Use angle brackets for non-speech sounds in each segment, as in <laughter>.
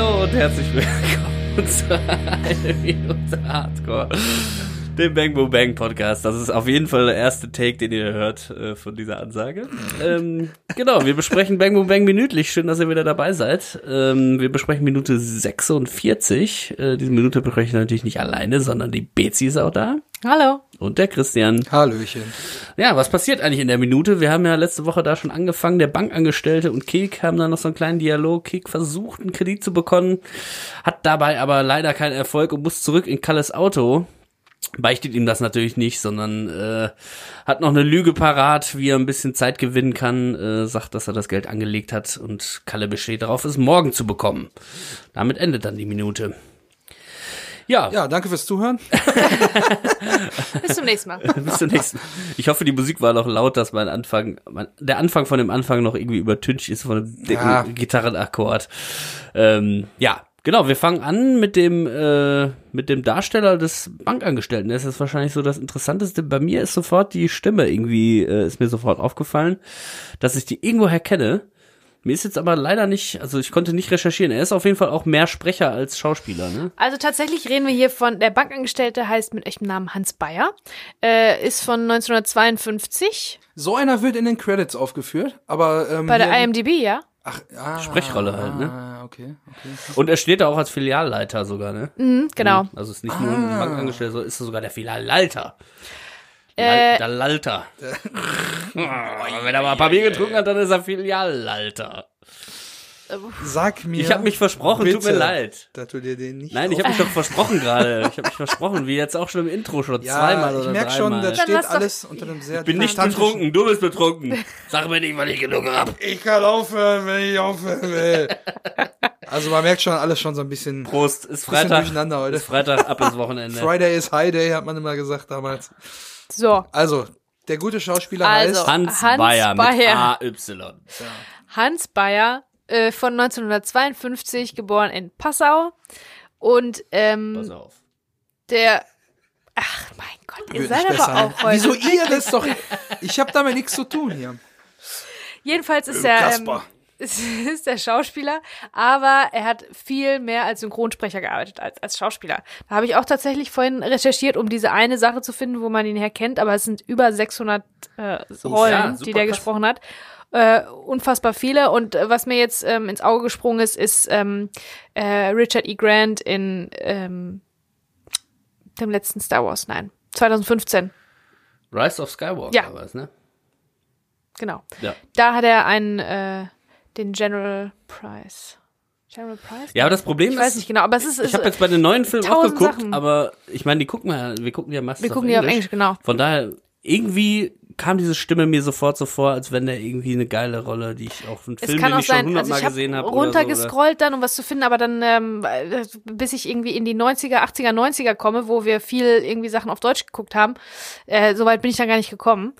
Hallo und herzlich willkommen <laughs> zu einer Minute Hardcore, dem Bang Boom Bang Podcast. Das ist auf jeden Fall der erste Take, den ihr hört äh, von dieser Ansage. Ähm, genau, wir besprechen Bang Boom Bang minütlich. Schön, dass ihr wieder dabei seid. Ähm, wir besprechen Minute 46. Äh, diese Minute bespreche ich natürlich nicht alleine, sondern die Bezi ist auch da. Hallo. Und der Christian. Hallöchen. Ja, was passiert eigentlich in der Minute? Wir haben ja letzte Woche da schon angefangen. Der Bankangestellte und Kek haben da noch so einen kleinen Dialog. Kek versucht, einen Kredit zu bekommen, hat dabei aber leider keinen Erfolg und muss zurück in Kalles Auto. Beichtet ihm das natürlich nicht, sondern äh, hat noch eine Lüge parat, wie er ein bisschen Zeit gewinnen kann, äh, sagt, dass er das Geld angelegt hat und Kalle besteht darauf, es morgen zu bekommen. Damit endet dann die Minute. Ja, Ja, danke fürs Zuhören. <laughs> Bis zum nächsten Mal. <laughs> Bis zum nächsten. Ich hoffe, die Musik war noch laut, dass mein Anfang, mein, der Anfang von dem Anfang noch irgendwie übertüncht ist von einem dicken Ja. Gitarrenakkord. Ähm, ja, genau. Wir fangen an mit dem äh, mit dem Darsteller des Bankangestellten. Das ist wahrscheinlich so das Interessanteste. Bei mir ist sofort die Stimme irgendwie äh, ist mir sofort aufgefallen, dass ich die irgendwoher kenne. Mir ist jetzt aber leider nicht, also ich konnte nicht recherchieren. Er ist auf jeden Fall auch mehr Sprecher als Schauspieler, ne? Also tatsächlich reden wir hier von, der Bankangestellte heißt mit echtem Namen Hans Bayer, äh, ist von 1952 So einer wird in den Credits aufgeführt, aber ähm, bei der IMDb, ja? Ach, ah, Sprechrolle halt, ne? Ah, okay, okay. Und er steht da auch als Filialleiter sogar, ne? Mhm, genau. Also es ist nicht nur ein Bankangestellter, sondern ist er sogar der Filialleiter. Äh, der Lalter. Oh, <laughs> wenn er mal ein paar Bier getrunken hat, dann ist er Filialleiter. Sag mir. Ich habe mich versprochen, tut mir bitte, leid. Dass du dir den nicht. Nein, ich habe mich <laughs> doch versprochen gerade. Ich habe mich versprochen, wie jetzt auch schon im Intro schon ja, zweimal oder ich merk schon, das steht alles unter einem sehr ich bin nicht betrunken, du bist betrunken. Sag mir nicht, weil ich genug hab. Ich kann aufhören, wenn ich aufhören will. also man merkt schon alles schon so ein bisschen. Prost, ist Freitag. durcheinander heute. Ist Freitag, ab ins Wochenende. Friday is High Day, hat man immer gesagt damals. So, Also, der gute Schauspieler Also. heißt. Hans, Hans Bayer mit Bayer. AY. Hans Bayer äh, von 1952, geboren in Passau und ähm, Pass auf. der, ach mein Gott, ihr seid aber besser, auch heute. Wieso ihr das doch? Ich habe damit nichts zu tun hier. Jedenfalls ist er, ähm, <laughs> ist, ist der Schauspieler, aber er hat viel mehr als Synchronsprecher gearbeitet als als Schauspieler. Da habe ich auch tatsächlich vorhin recherchiert, um diese eine Sache zu finden, wo man ihn herkennt, aber es sind über 600 äh, Rollen, ja, die der krass. gesprochen hat. Äh, unfassbar viele und äh, was mir jetzt ähm, ins Auge gesprungen ist, ist ähm, äh, Richard E. Grant in ähm, dem letzten Star Wars, nein, 2015, Rise of Skywalker Ja. war es, ne? genau. Ja. Da hat er einen, äh, den General Price. General Price? Ja, aber das Problem Ich ist, weiß nicht genau, aber es ist. ich habe jetzt bei den neuen Filmen auch geguckt, Sachen. aber ich meine, die gucken wir, ja- wir gucken ja meistens wir gucken die auf Englisch, genau. Von daher, irgendwie kam diese Stimme mir sofort so vor, als wenn der irgendwie eine geile Rolle, die ich auch einen Es Film, den ich schon sein, also hundertmal habe gesehen habe. runtergescrollt dann, um was zu finden, aber dann, ähm, äh, bis ich irgendwie in die 90er, 80er, 90er komme, wo wir viel irgendwie Sachen auf Deutsch geguckt haben, äh, soweit bin ich dann gar nicht gekommen.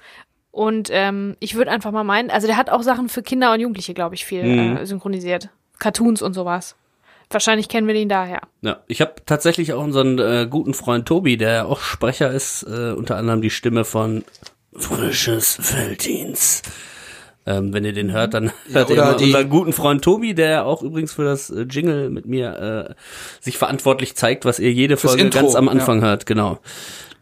Und ähm, ich würde einfach mal meinen, also der hat auch Sachen für Kinder und Jugendliche, glaube ich, viel Mhm. äh, synchronisiert. Cartoons und sowas. Wahrscheinlich kennen wir den daher. Ja, ich habe tatsächlich auch unseren äh, guten Freund Tobi, der auch Sprecher ist, äh, unter anderem die Stimme von Frisches Felddienst. Ähm, wenn ihr den hört, dann hört ihr immer die- unseren guten Freund Tobi, der auch übrigens für das äh, Jingle mit mir äh, sich verantwortlich zeigt, was ihr jede Folge Intro, ganz am ja. Anfang hört, genau.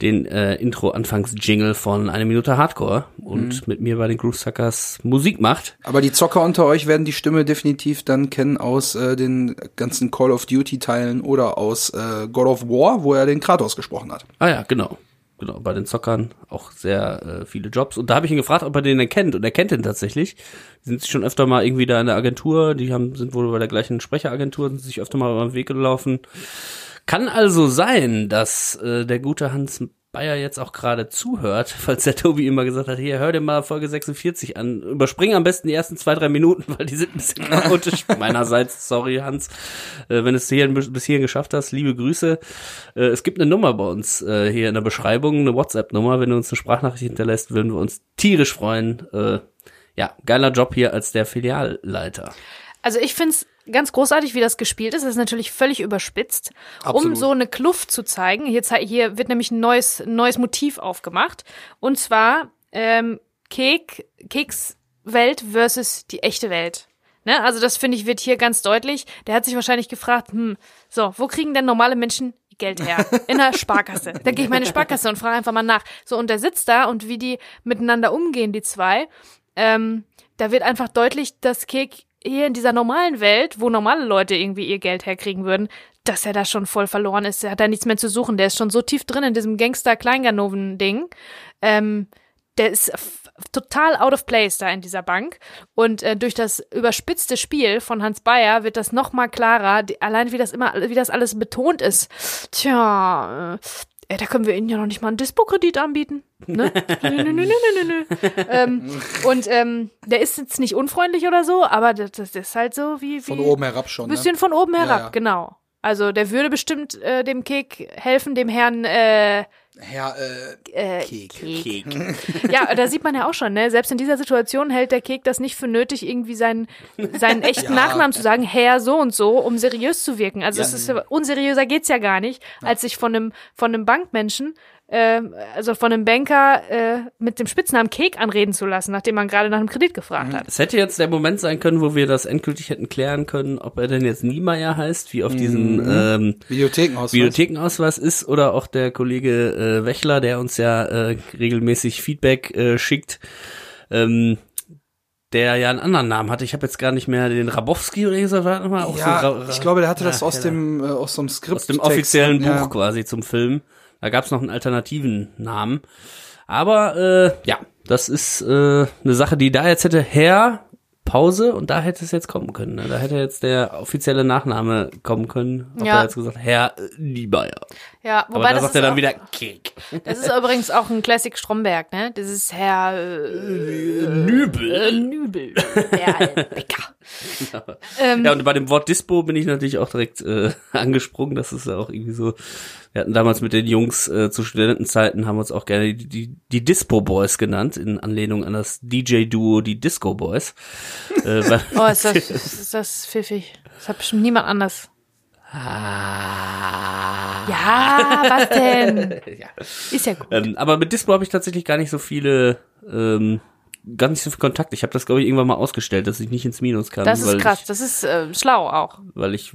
Den äh, Intro-Anfangs-Jingle von Eine Minute Hardcore und Mhm. mit mir bei den Groove Suckers Musik macht. Aber die Zocker unter euch werden die Stimme definitiv dann kennen aus äh, den ganzen Call of Duty Teilen oder aus äh, God of War, wo er den Kratos gesprochen hat. Ah ja, genau. Genau, bei den Zockern auch sehr äh, viele Jobs. Und da habe ich ihn gefragt, ob er den erkennt. Und er kennt den tatsächlich. Die sind sich schon öfter mal irgendwie da in der Agentur. Die haben, sind wohl bei der gleichen Sprecheragentur, sind sich öfter mal über den Weg gelaufen. Kann also sein, dass äh, der gute Hans Bayer jetzt auch gerade zuhört, <laughs> falls der Tobi immer gesagt hat, hier, hör dir mal Folge 46 an. Überspring am besten die ersten zwei, drei Minuten, <laughs> weil die sind ein bisschen chaotisch. <laughs> Meinerseits, sorry Hans, äh, wenn du es hier, bis hierhin geschafft hast, liebe Grüße. Äh, es gibt eine Nummer bei uns äh, hier in der Beschreibung, eine WhatsApp-Nummer. Wenn du uns eine Sprachnachricht hinterlässt, würden wir uns tierisch freuen. Äh, ja, geiler Job hier als der Filialleiter. Also ich find's ganz großartig, wie das gespielt ist. Das ist natürlich völlig überspitzt, um Absolut. so eine Kluft zu zeigen. Hier, hier wird nämlich ein neues, neues Motiv aufgemacht. Und zwar ähm, Kek, Keks Welt versus die echte Welt. Ne? Also das finde ich wird hier ganz deutlich. Der hat sich wahrscheinlich gefragt, hm, so, wo kriegen denn normale Menschen Geld her? In der Sparkasse. Dann gehe ich meine Sparkasse und frage einfach mal nach. So, und der sitzt da und wie die miteinander umgehen, die zwei, ähm, da wird einfach deutlich, dass Kek hier in dieser normalen Welt, wo normale Leute irgendwie ihr Geld herkriegen würden, dass er da schon voll verloren ist. Er hat da nichts mehr zu suchen. Der ist schon so tief drin in diesem Gangster-Kleinganoven-Ding. Ähm, der ist total out of place da in dieser Bank. Und äh, durch das überspitzte Spiel von Hans Bayer wird das noch mal klarer, die, allein wie das immer, wie das alles betont ist. Tja, äh, da können wir Ihnen ja noch nicht mal einen Dispo-Kredit anbieten. Ne? nö, nö, nö, nö, nö, nö. ähm, und ähm, der ist jetzt nicht unfreundlich oder so, aber das, das ist halt so wie, wie Von oben herab schon. bisschen Ne? von oben herab, ja. genau. Also der würde bestimmt äh, dem Kek helfen, dem Herrn äh, Herr äh, äh, Kek. Kek. <laughs> ja, da sieht man ja auch schon, ne? Selbst in dieser Situation hält der Kek das nicht für nötig, irgendwie seinen, seinen <laughs> echten Ja. Nachnamen zu sagen, Herr so und so, um seriös zu wirken. Also Ja. es ist ja- unseriöser geht's ja gar nicht, als sich von einem von einem Bankmenschen, äh, also von einem Banker äh, mit dem Spitznamen Kek anreden zu lassen, nachdem man gerade nach einem Kredit gefragt hat. Es hätte jetzt der Moment sein können, wo wir das endgültig hätten klären können, ob er denn jetzt Niemeyer heißt, wie auf diesem ähm, Videothekenausweis. Videothekenausweis ist, oder auch der Kollege äh, Wächler, der uns ja äh, regelmäßig Feedback äh, schickt, ähm, der ja einen anderen Namen hatte. Ich habe jetzt gar nicht mehr den Rabowski oder so, warte mal, auch ja, so ich glaube, der hatte das aus ja, dem äh, aus so einem Skript. aus dem offiziellen ja. Buch quasi zum Film. Da gab's noch einen alternativen Namen. Aber äh, ja, das ist äh, eine Sache, die da jetzt hätte Herr Pause und da hätte es jetzt kommen können. Ne? Da hätte jetzt der offizielle Nachname kommen können. Ob Ja. er jetzt gesagt Herr Niemeyer. Ja, Aber wobei da das sagt ist, er dann auch, wieder Kek. das ist übrigens auch ein Classic Stromberg, ne? Das ist Herr äh, Nübel. Nübel, der Bäcker. <laughs> ähm, Ja, und bei dem Wort Dispo bin ich natürlich auch direkt äh, <laughs> angesprungen. Das ist ja auch irgendwie so. Wir hatten damals mit den Jungs äh, zu Studentenzeiten haben uns auch gerne die, die, die Dispo Boys genannt, in Anlehnung an das DJ-Duo die Disco Boys. äh, <laughs> Oh, ist das, ist das pfiffig. Das hat bestimmt niemand anders. ah. Ja, was denn? ja. Ist ja gut. Ähm, aber mit Dispo habe ich tatsächlich gar nicht so viele, ähm, gar nicht so viel Kontakt. Ich habe das, glaube ich, irgendwann mal ausgestellt, dass ich nicht ins Minus kann. Das weil ist krass. Ich, Das ist äh, schlau auch. weil ich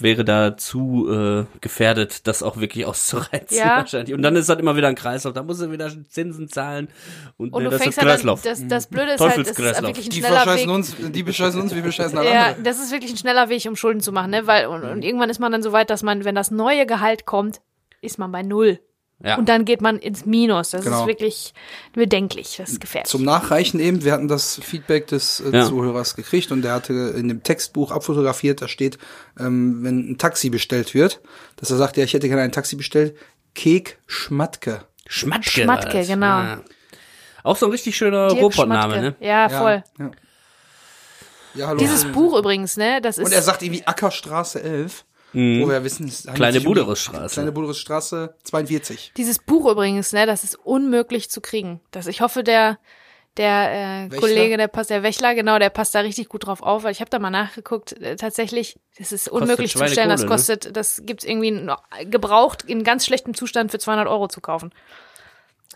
wäre da zu äh, gefährdet, das auch wirklich <laughs> auszureizen Ja. wahrscheinlich. Und dann ist halt immer wieder ein Kreislauf. Da muss er wieder Zinsen zahlen und, Und ne, du das ist fängst das ja dann, Kreislauf. das, das Blöde ist halt, es ist wirklich ein Die schneller Weg. uns, die bescheißen uns, wir bescheißen alle Ja, andere. das ist wirklich ein schneller Weg, um Schulden zu machen, ne? Weil, und, und irgendwann ist man dann so weit, dass man, wenn das neue Gehalt kommt, ist man bei Null. Ja. Und dann geht man ins Minus. Das Genau. ist wirklich bedenklich. Das ist gefährlich. Zum Nachreichen eben, wir hatten das Feedback des äh, Ja. Zuhörers gekriegt und der hatte in dem Textbuch abfotografiert, da steht, ähm, wenn ein Taxi bestellt wird, dass er sagt, ja, ich hätte gerne ein Taxi bestellt, Kek Schmatke. Schmatke. Schmatke, das. genau. Ja. Auch so ein richtig schöner Robotname, ne? Ja, voll. Ja, ja hallo. Dieses Buch übrigens, ne? Das ist. und er sagt irgendwie Ackerstraße 11, wo wir wissen, Mhm. Kleine Buderusstraße. Kleine Buderusstraße 42. Dieses Buch übrigens, ne, das ist unmöglich zu kriegen. Das, ich hoffe, der, der äh, Wächler? Kollege, der passt, der Wächler, genau, der passt da richtig gut drauf auf, weil ich habe da mal nachgeguckt. Äh, tatsächlich, das ist unmöglich zu bestellen. Das Schweinekohle, kostet, das gibt's irgendwie noch gebraucht in ganz schlechtem Zustand für 200 Euro zu kaufen.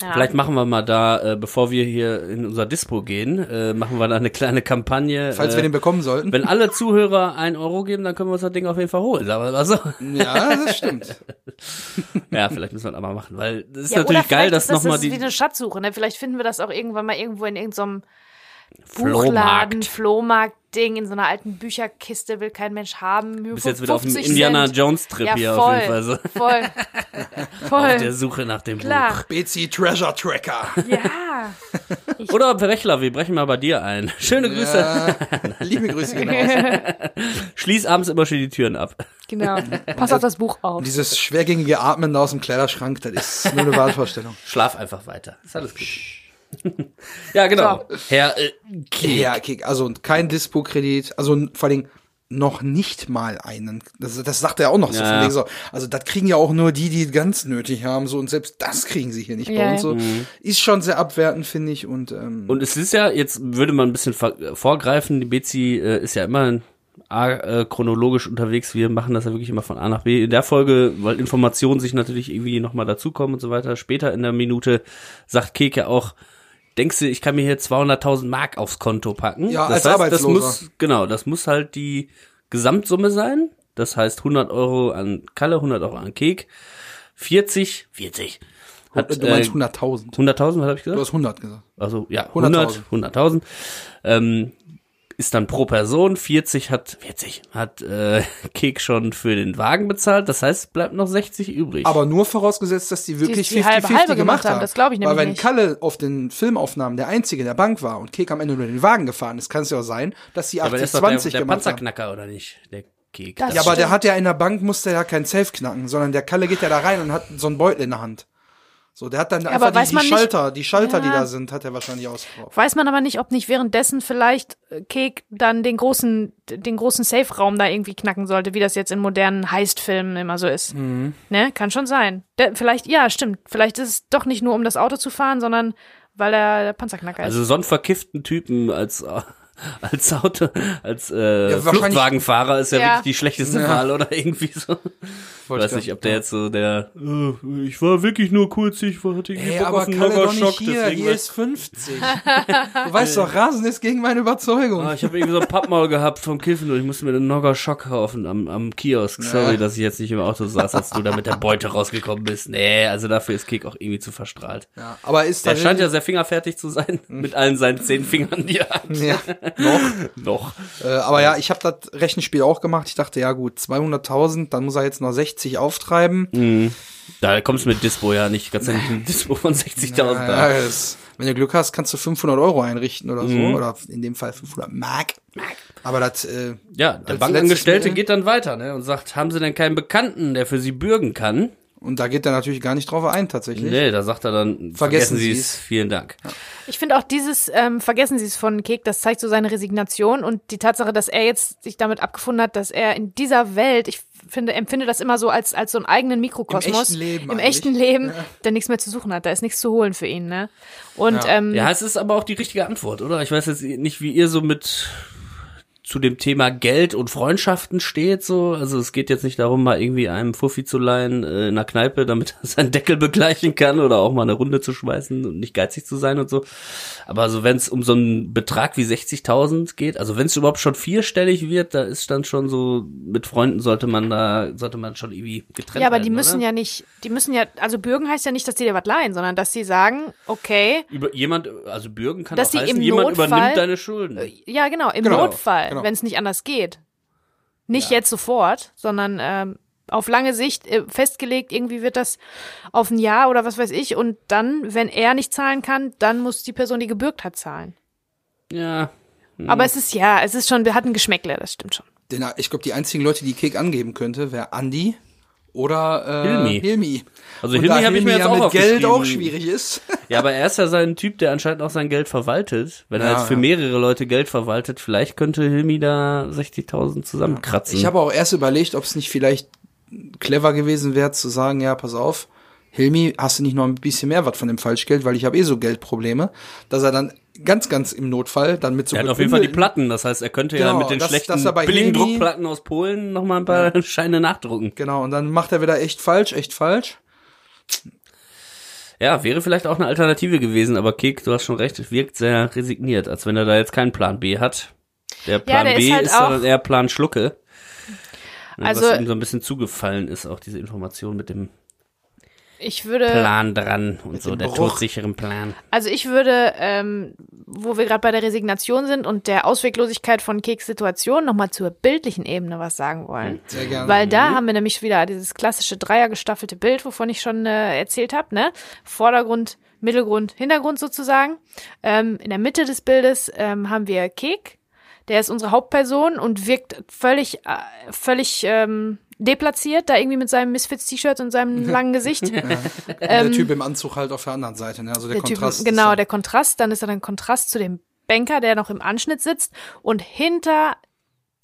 Ja. Vielleicht machen wir mal da, äh, bevor wir hier in unser Dispo gehen, äh, machen wir da eine kleine Kampagne. Falls äh, wir den bekommen sollten. wenn alle Zuhörer ein Euro geben, dann können wir uns das Ding auf jeden Fall holen. Sagen wir mal so. Ja, das stimmt. <laughs> Ja, vielleicht müssen wir das aber machen, weil das ist ja, natürlich geil, dass das, nochmal das ist die wie eine Schatzsuche, ne? Vielleicht finden wir das auch irgendwann mal irgendwo in irgendeinem Flohmarkt. Buchladen, Flohmarkt-Ding, in so einer alten Bücherkiste, will kein Mensch haben. Du bist jetzt wieder auf dem 50 Indiana. Jones Trip ja, hier voll, auf jeden Fall so. Voll. <laughs> Auf der Voll. Suche nach dem Klar. BC Treasure Tracker. Ja. Buch. <laughs> Oder Berechler, wir brechen mal bei dir ein. Schöne Grüße. Ja, liebe Grüße gehen raus. <laughs> Schließ abends immer schön die Türen ab. Genau. Pass auf das Buch auf. Dieses schwergängige Atmen da aus dem Kleiderschrank, das ist nur eine Wahlvorstellung. Schlaf einfach weiter. Ist alles gut. <laughs> ja, genau. Herr äh, Kek. Ja, okay, also kein Dispo-Kredit, also vor allem noch nicht mal einen. Das, das sagt er auch noch so, Ja. von wegen so. Also das kriegen ja auch nur die, die ganz nötig haben, so und selbst das kriegen sie hier nicht Ja, bei uns so. Ist schon sehr abwertend, finde ich. Und, ähm, Und es ist ja, jetzt würde man ein bisschen ver- vorgreifen, die Bezi äh, ist ja immer A, äh, chronologisch unterwegs. Wir machen das ja wirklich immer von A nach B. In der Folge, weil Informationen sich natürlich irgendwie nochmal dazukommen und so weiter. Später in der Minute sagt Keke auch, denkst du, ich kann mir hier 200.000 Mark aufs Konto packen. Ja, das als heißt, das Arbeitsloser. muss, genau, das muss halt die Gesamtsumme sein. Das heißt 100 Euro an Kalle, 100 Euro an Kek. 40, 40. Hat, du meinst äh, 100.000. 100.000, was habe ich Du gesagt? hast 100 gesagt. Also ja, 100, 100.000. Ähm, ist dann pro Person, 40 hat, 40 hat äh, <laughs> Kek schon für den Wagen bezahlt, das heißt, es bleibt noch 60 übrig. Aber nur vorausgesetzt, dass die wirklich die halbe 50-50 halbe gemacht gemacht haben. haben. Das glaub ich Weil nämlich wenn nicht. Kalle auf den Filmaufnahmen der Einzige in der Bank war und Kek am Ende nur den Wagen gefahren ist, kann es ja auch sein, dass die aber der ist doch der, 80-20 der gemacht haben. Panzerknacker, oder nicht? Der Kek. Ja, aber der stimmt. hat ja in der Bank, musste ja kein Safe knacken, sondern der Kalle geht ja da rein und hat so einen Beutel in der Hand. So, der hat dann aber einfach weiß die, die man nicht- Schalter, die Schalter, die Ja. da sind, hat er wahrscheinlich ausgebraucht. Weiß man aber nicht, ob nicht währenddessen vielleicht äh, Kek dann den großen, den großen Safe-Raum da irgendwie knacken sollte, wie das jetzt in modernen Heist-Filmen immer so ist. Mhm. Ne, kann schon sein. Der, vielleicht, ja, stimmt. Vielleicht ist es doch nicht nur um das Auto zu fahren, sondern weil er der Panzerknacker ist. Also so einen verkifften Typen als <laughs> als Auto, als äh, Ja, Fluchtwagenfahrer ist ja, Ja. wirklich die schlechteste Ja. Wahl oder irgendwie so. Ich Wollte weiß ich nicht, ob der jetzt so der äh, ich war wirklich nur kurz, ich war hatte irgendwie Ey, Bock aber auf einen Kalle doch Noggerschock, nicht hier, deswegen hier ist 50. <laughs> du weißt doch, Rasen ist gegen meine Überzeugung. Ah, ich habe irgendwie so ein Pappmaul gehabt vom Kiffen und ich musste mir einen Nogger Schock kaufen am, am Kiosk. Sorry, Ja. dass ich jetzt nicht im Auto saß, als du da mit der Beute rausgekommen bist. Nee, also dafür ist Kick auch irgendwie zu verstrahlt. Ja, aber ist Der scheint ja sehr fingerfertig zu sein, mit allen seinen zehn Fingern, die er hat. ja, <laughs> noch. <laughs> Noch. Äh, aber ja, ich habe das Rechenspiel auch gemacht. Ich dachte, ja gut, 200.000, dann muss er jetzt noch 60 auftreiben. Da kommst du mit Dispo ja nicht ganz in ein <laughs> Dispo von 60.000 Ja, wenn du Glück hast, kannst du 500 Euro einrichten oder so. Mhm. Oder in dem Fall 500 Mark. Aber das, äh, Ja, der Bankangestellte geht dann weiter ne, und sagt, haben Sie denn keinen Bekannten, der für Sie bürgen kann? Und da geht er natürlich gar nicht drauf ein, tatsächlich. Nee, da sagt er dann, vergessen, Sie es, vielen Dank. Ich finde auch dieses, ähm, vergessen Sie es von Kek, das zeigt so seine Resignation und die Tatsache, dass er jetzt sich damit abgefunden hat, dass er in dieser Welt, ich finde, empfinde das immer so als, als so einen eigenen Mikrokosmos. Im echten Leben Im echten Leben, der nichts mehr zu suchen hat. Da ist nichts zu holen für ihn, ne? Und, ähm, Ja, es ist aber auch die richtige Antwort, oder? Ich weiß jetzt nicht, wie ihr so mit zu dem Thema Geld und Freundschaften steht, so. Also es geht jetzt nicht darum, mal irgendwie einem Fuffi zu leihen äh, in einer Kneipe, damit <laughs> er seinen Deckel begleichen kann oder auch mal eine Runde zu schmeißen und nicht geizig zu sein und so. Aber so, wenn es um so einen Betrag wie 60.000 geht, also wenn es überhaupt schon vierstellig wird, da ist dann schon so, mit Freunden sollte man da, sollte man schon irgendwie getrennt ja, aber werden, die müssen oder? ja nicht, die müssen ja, also bürgen heißt ja nicht, dass die dir was leihen, sondern dass sie sagen, okay, Über jemand, also bürgen kann Dass auch heißen, im jemand Notfall- übernimmt deine Schulden. ja genau, im Genau, Notfall, genau. Wenn es nicht anders geht. Nicht jetzt sofort, sondern ähm, auf lange Sicht äh, festgelegt, irgendwie wird das auf ein Jahr oder was weiß ich und dann, wenn er nicht zahlen kann, dann muss die Person, die gebürgt hat, zahlen. Ja, Aber es ist ja, es ist schon, wir hatten Geschmäckle, das stimmt schon. Den, ich glaube, die einzigen Leute, die Kek angeben könnte, wäre Andi oder äh, Hilmi. Hilmi. Also Und Hilmi da habe ich mir Hilmi jetzt ja auch mit Geld auch schwierig ist. Ja, aber er ist ja sein Typ, der anscheinend auch sein Geld verwaltet. Wenn er Ja, jetzt für ja. mehrere Leute Geld verwaltet, vielleicht könnte Hilmi da 60.000 zusammenkratzen. Ich habe auch erst überlegt, ob es nicht vielleicht clever gewesen wäre, zu sagen, ja, pass auf, Hilmi, hast du nicht noch ein bisschen mehr was von dem Falschgeld, weil ich habe eh so Geldprobleme, dass er dann ganz, ganz im Notfall dann mit so er hat auf jeden Fall die Platten, das heißt, er könnte ja Genau, mit den dass- schlechten er bei billigen Hilmi- Druckplatten aus Polen noch mal ein paar <laughs> Scheine nachdrucken. Genau, und dann macht er wieder echt falsch, echt falsch. Ja, wäre vielleicht auch eine Alternative gewesen, aber Kek, du hast schon recht, es wirkt sehr resigniert, als wenn er da jetzt keinen Plan B hat. Der Plan der B ist halt ist auch- eher Plan Schlucke. Ne, Also- was ihm so ein bisschen zugefallen ist, auch diese Information mit dem Ich würde, Plan dran und so, der Bruch. todsicheren Plan. also ich würde, ähm, wo wir gerade bei der Resignation sind und der Ausweglosigkeit von Keks Situation, nochmal zur bildlichen Ebene was sagen wollen. Sehr gerne. Weil da haben wir nämlich wieder dieses klassische dreiergestaffelte Bild, wovon ich schon äh, erzählt habe, ne? Vordergrund, Mittelgrund, Hintergrund sozusagen. Ähm, in der Mitte des Bildes ähm, haben wir Kek, der ist unsere Hauptperson und wirkt völlig, äh, völlig ähm, deplatziert, da irgendwie mit seinem Misfits-T-Shirt und seinem <laughs> langen Gesicht. der Typ im Anzug halt auf der anderen Seite, ne? Also der, ähm, Der typ, Kontrast. ist genau, der Kontrast, dann ist er ein Kontrast zu dem Banker, der noch im Anschnitt sitzt und hinter